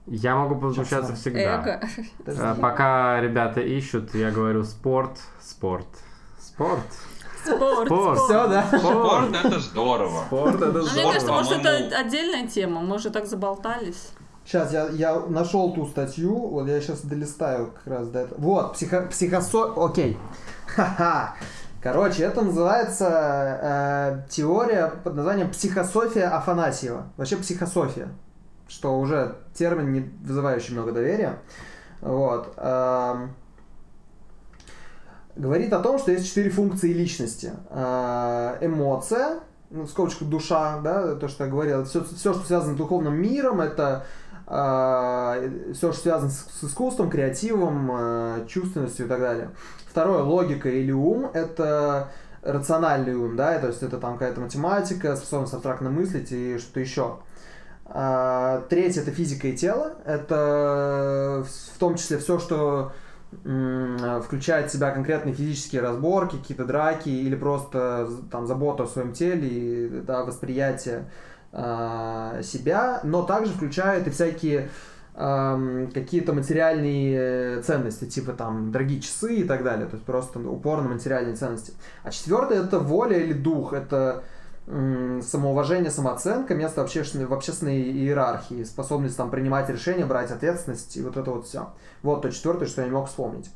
[SPEAKER 1] я могу возмущаться всегда.
[SPEAKER 4] Эго?
[SPEAKER 1] Э, Пока ребята ищут, я говорю спорт, спорт, спорт.
[SPEAKER 4] Спорт.
[SPEAKER 1] Спорт.
[SPEAKER 3] Все, да?
[SPEAKER 2] Спорт это здорово.
[SPEAKER 1] Спорт это
[SPEAKER 4] Ну, мне
[SPEAKER 2] Здорово,
[SPEAKER 4] кажется, может, это отдельная тема. Мы уже так заболтались.
[SPEAKER 3] Сейчас я, я нашел ту статью, вот я сейчас долистаю как раз до этого. Вот, психо, психосо... Окей. Ха-ха. Короче, это называется э, теория под названием психософия Афанасьева. Вообще психософия, что уже термин, не вызывающий много доверия. Вот. эм, говорит о том, что есть четыре функции личности. Э, эмоция, ну, в скобочках душа, да, то, что я говорил, все, все что связано с духовным миром, это все, что связано с, с искусством, креативом, э, чувственностью и так далее. Второе, логика или ум, это рациональный ум, да, то есть это там какая-то математика, способность абстрактно мыслить и что-то еще. А, Третье это физика и тело. Это в том числе все, что включает в себя конкретные физические разборки, какие-то драки или просто там заботу о своем теле и да, восприятие а, себя, но также включает и всякие какие-то материальные ценности, типа там дорогие часы и так далее, то есть просто упор на материальные ценности. А четвертое это воля или дух, это м, самоуважение, самооценка, место в общественной, в общественной иерархии, способность там принимать решения, брать ответственность и вот это вот все. Вот то четвертое, что я не мог вспомнить.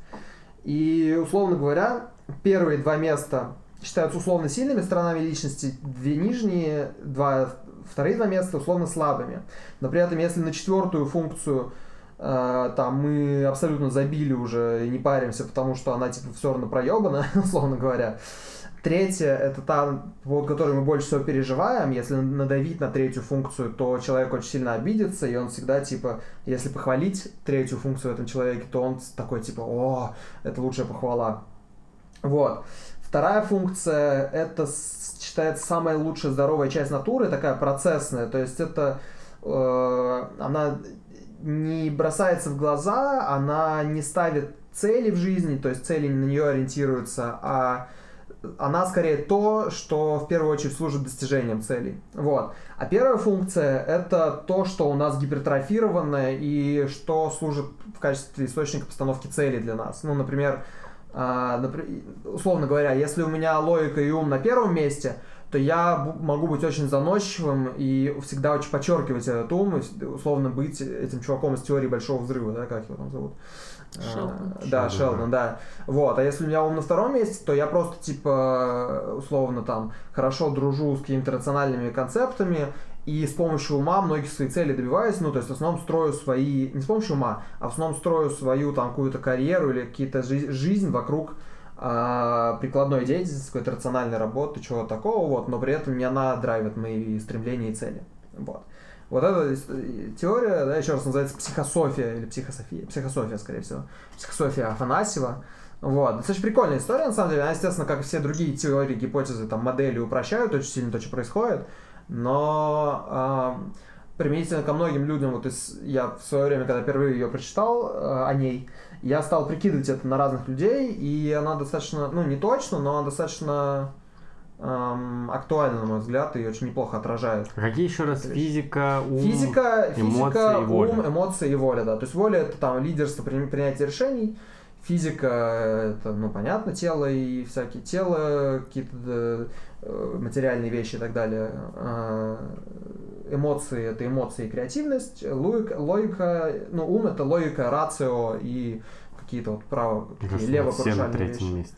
[SPEAKER 3] И, условно говоря, первые два места считаются условно сильными сторонами личности, две нижние, два, вторые два места условно слабыми. Но при этом, если на четвертую функцию э, там мы абсолютно забили уже и не паримся, потому что она типа все равно проебана, условно говоря. Третья это та, вот, которую мы больше всего переживаем. Если надавить на третью функцию, то человек очень сильно обидится, и он всегда, типа, если похвалить третью функцию в этом человеке, то он такой, типа, о, это лучшая похвала. Вот. Вторая функция – это считается самая лучшая здоровая часть натуры, такая процессная, то есть это э, она не бросается в глаза, она не ставит цели в жизни, то есть цели на нее ориентируются, а она скорее то, что в первую очередь служит достижением целей. Вот. А первая функция это то, что у нас гипертрофировано и что служит в качестве источника постановки целей для нас. Ну, например, а, условно говоря, если у меня логика и ум на первом месте, то я могу быть очень заносчивым и всегда очень подчеркивать этот ум, условно быть этим чуваком из теории большого взрыва, да, как его там зовут? А,
[SPEAKER 4] Шелдон.
[SPEAKER 3] Да,
[SPEAKER 1] Шелдон,
[SPEAKER 3] да. Вот, а если у меня ум на втором месте, то я просто, типа, условно там, хорошо дружу с какими-то рациональными концептами, и с помощью ума многих своих целей добиваюсь, ну, то есть в основном строю свои, не с помощью ума, а в основном строю свою там какую-то карьеру или какие-то жи- жизнь вокруг а, прикладной деятельности, какой-то рациональной работы, чего-то такого, вот, но при этом не она драйвит мои стремления и цели. Вот. Вот эта ис- теория, да, еще раз называется психософия или психософия, психософия, скорее всего, психософия Афанасьева. Вот. Достаточно прикольная история, на самом деле. Она, естественно, как и все другие теории, гипотезы, там, модели упрощают очень сильно то, что происходит. Но ам, применительно ко многим людям, вот из, я в свое время, когда впервые ее прочитал э, о ней, я стал прикидывать это на разных людей, и она достаточно, ну, не точно, но она достаточно ам, актуальна, на мой взгляд, и очень неплохо отражает
[SPEAKER 1] А Какие еще раз физика, ум?
[SPEAKER 3] Физика,
[SPEAKER 1] эмоции
[SPEAKER 3] физика
[SPEAKER 1] и воля.
[SPEAKER 3] ум, эмоции и воля, да. То есть воля это там лидерство, при- принятие решений. физика это, ну, понятно, тело и всякие тело, какие-то э, материальные вещи и так далее. А, эмоции это эмоции и креативность, логика, логика, ну, ум это логика, рацио и какие-то вот право,
[SPEAKER 1] кажется, мы все на третьем
[SPEAKER 3] вещи.
[SPEAKER 1] месте.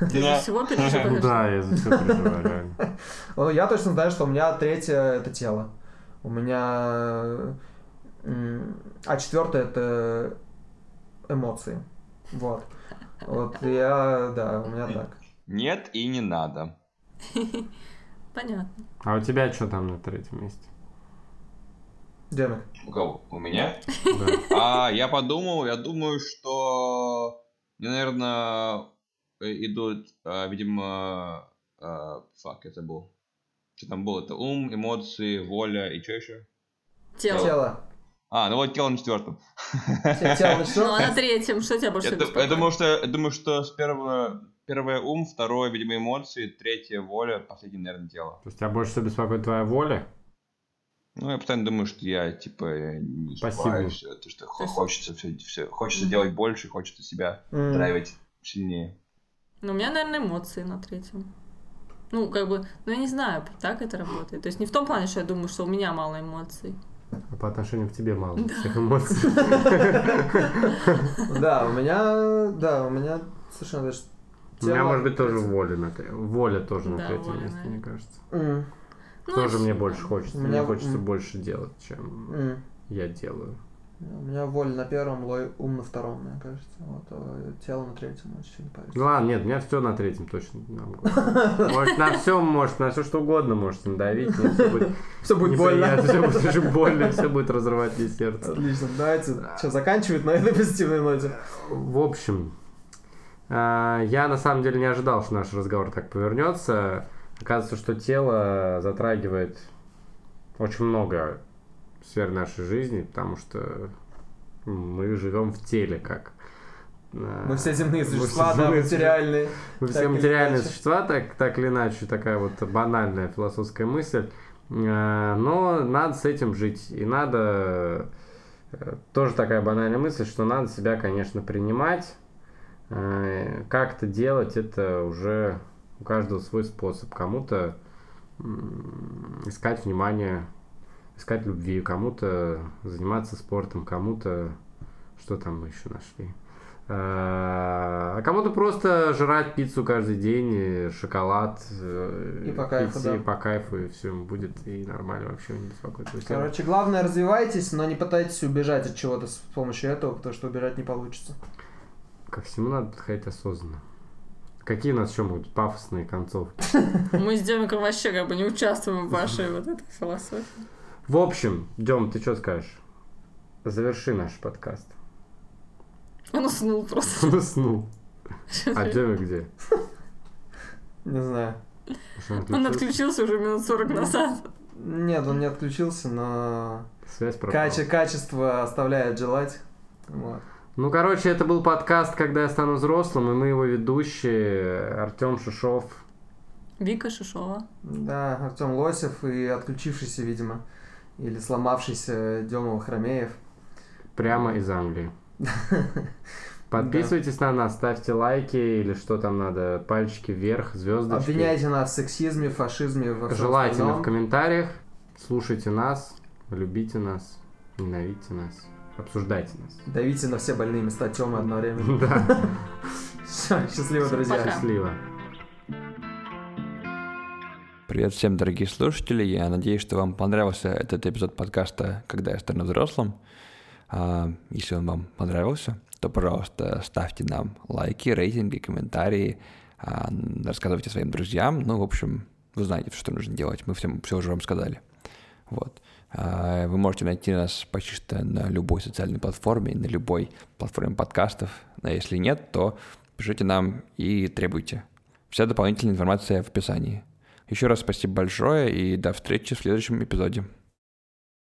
[SPEAKER 4] Ты же всего переживаешь.
[SPEAKER 1] Да, я за все переживаю, реально.
[SPEAKER 3] Ну, я точно знаю, что у меня третье это тело. У меня... А четвертое это эмоции. Вот. Вот я, да, у меня так.
[SPEAKER 2] Нет и не надо.
[SPEAKER 4] Понятно.
[SPEAKER 1] А у тебя что там на третьем месте?
[SPEAKER 3] Демик.
[SPEAKER 2] У кого? У меня?
[SPEAKER 1] Да.
[SPEAKER 2] А я подумал, я думаю, что мне, наверное, идут, а, видимо, а, фак, это был. Что там было? Это ум, эмоции, воля и что еще?
[SPEAKER 4] Тело.
[SPEAKER 3] Тело.
[SPEAKER 2] А, ну вот тело на четвертом.
[SPEAKER 3] Те- Тело на
[SPEAKER 4] Ну, а на третьем что тебя больше всего
[SPEAKER 2] ду- я думаю,
[SPEAKER 4] беспокоит?
[SPEAKER 2] что, я думаю, что с первого, первое ум, второе, видимо, эмоции, третье воля, последнее, наверное, тело.
[SPEAKER 1] То есть тебя больше всего беспокоит твоя воля?
[SPEAKER 2] Ну, я постоянно думаю, что я, типа, не
[SPEAKER 1] Спасибо.
[SPEAKER 2] успеваю всё, то, что хочется все, все, хочется делать больше, хочется себя драйвить сильнее.
[SPEAKER 4] Ну, у меня, наверное, эмоции на третьем. Ну, как бы, ну, я не знаю, так это работает. То есть не в том плане, что я думаю, что у меня мало эмоций.
[SPEAKER 1] А по отношению к тебе мало всех эмоций.
[SPEAKER 3] Да, у меня, да, у меня совершенно даже
[SPEAKER 1] У меня, может быть, тоже воля на Воля тоже на
[SPEAKER 4] Да,
[SPEAKER 1] третьем месте, мне кажется.
[SPEAKER 4] Ну,
[SPEAKER 1] Тоже мне больше хочется. Мне хочется больше делать, чем я делаю.
[SPEAKER 3] У меня воля на первом, лой- ум на втором, мне кажется. Вот, а тело на третьем, очень не парюсь.
[SPEAKER 1] Ну ладно, нет, у меня все на третьем точно. Может, на всем, может, на все что угодно можете надавить. Все будет
[SPEAKER 3] Все будет больно.
[SPEAKER 1] Все будет очень больно, все будет разрывать мне сердце.
[SPEAKER 3] Отлично, давайте сейчас заканчивать на этой позитивной ноте.
[SPEAKER 1] В общем, а, я на самом деле не ожидал, что наш разговор так повернется. Оказывается, что тело затрагивает очень много сфер нашей жизни, потому что мы живем в теле, как
[SPEAKER 3] Мы все земные
[SPEAKER 1] мы
[SPEAKER 3] существа,
[SPEAKER 1] все
[SPEAKER 3] да, материальные.
[SPEAKER 1] Мы все материальные существа, так, так или иначе, такая вот банальная философская мысль. Э, Но надо с этим жить. И надо... э, Тоже такая банальная мысль, что надо себя, конечно, принимать. Э, Как это делать, это уже у каждого свой способ. Кому-то искать внимание, искать любви, кому-то заниматься спортом, кому-то... Что там мы еще нашли? А кому-то просто жрать пиццу каждый день, и шоколад, э,
[SPEAKER 3] И по кайфу,
[SPEAKER 1] пить,
[SPEAKER 3] да.
[SPEAKER 1] и по кайфу, и все будет, и нормально вообще не беспокоит.
[SPEAKER 3] Короче, главное развивайтесь, но не пытайтесь убежать от чего-то с помощью этого, потому что убежать не получится.
[SPEAKER 1] Ко всему надо подходить осознанно. Какие у нас еще могут быть пафосные концовки?
[SPEAKER 4] Мы с Демиком вообще как бы не участвуем в вашей вот этой философии.
[SPEAKER 1] В общем, Дем, ты что скажешь? Заверши наш подкаст.
[SPEAKER 4] Он уснул просто.
[SPEAKER 1] Он уснул. А Демя где?
[SPEAKER 3] Не знаю.
[SPEAKER 4] Он
[SPEAKER 1] отключился?
[SPEAKER 4] отключился уже минут 40 назад.
[SPEAKER 3] Нет, он не отключился, но
[SPEAKER 1] Связь пропала.
[SPEAKER 3] каче- качество оставляет желать. Вот.
[SPEAKER 1] Ну, короче, это был подкаст «Когда я стану взрослым», и мы его ведущие Артем Шишов.
[SPEAKER 4] Вика Шишова.
[SPEAKER 3] Да, Артем Лосев и отключившийся, видимо, или сломавшийся Дема Хромеев.
[SPEAKER 1] Прямо из Англии. Подписывайтесь на нас, ставьте лайки или что там надо, пальчики вверх, звездочки.
[SPEAKER 3] Обвиняйте нас в сексизме, фашизме, во
[SPEAKER 1] Желательно
[SPEAKER 3] остальном.
[SPEAKER 1] в комментариях. Слушайте нас, любите нас, ненавидьте нас, обсуждайте нас.
[SPEAKER 3] Давите на все больные места Тёмы одновременно.
[SPEAKER 1] Да,
[SPEAKER 3] Счастливо, друзья.
[SPEAKER 1] Счастливо.
[SPEAKER 2] Привет всем, дорогие слушатели. Я надеюсь, что вам понравился этот эпизод подкаста «Когда я стану взрослым». А, Если он вам понравился, то, пожалуйста, ставьте нам лайки, рейтинги, комментарии, а, рассказывайте своим друзьям. Ну, в общем, вы знаете, что нужно делать. Мы всем все уже вам сказали. Вот. А, Вы можете найти нас почти что на любой социальной платформе, на любой платформе подкастов. А если нет, то пишите нам и требуйте. Вся дополнительная информация в описании. Еще раз спасибо большое и до встречи в следующем эпизоде.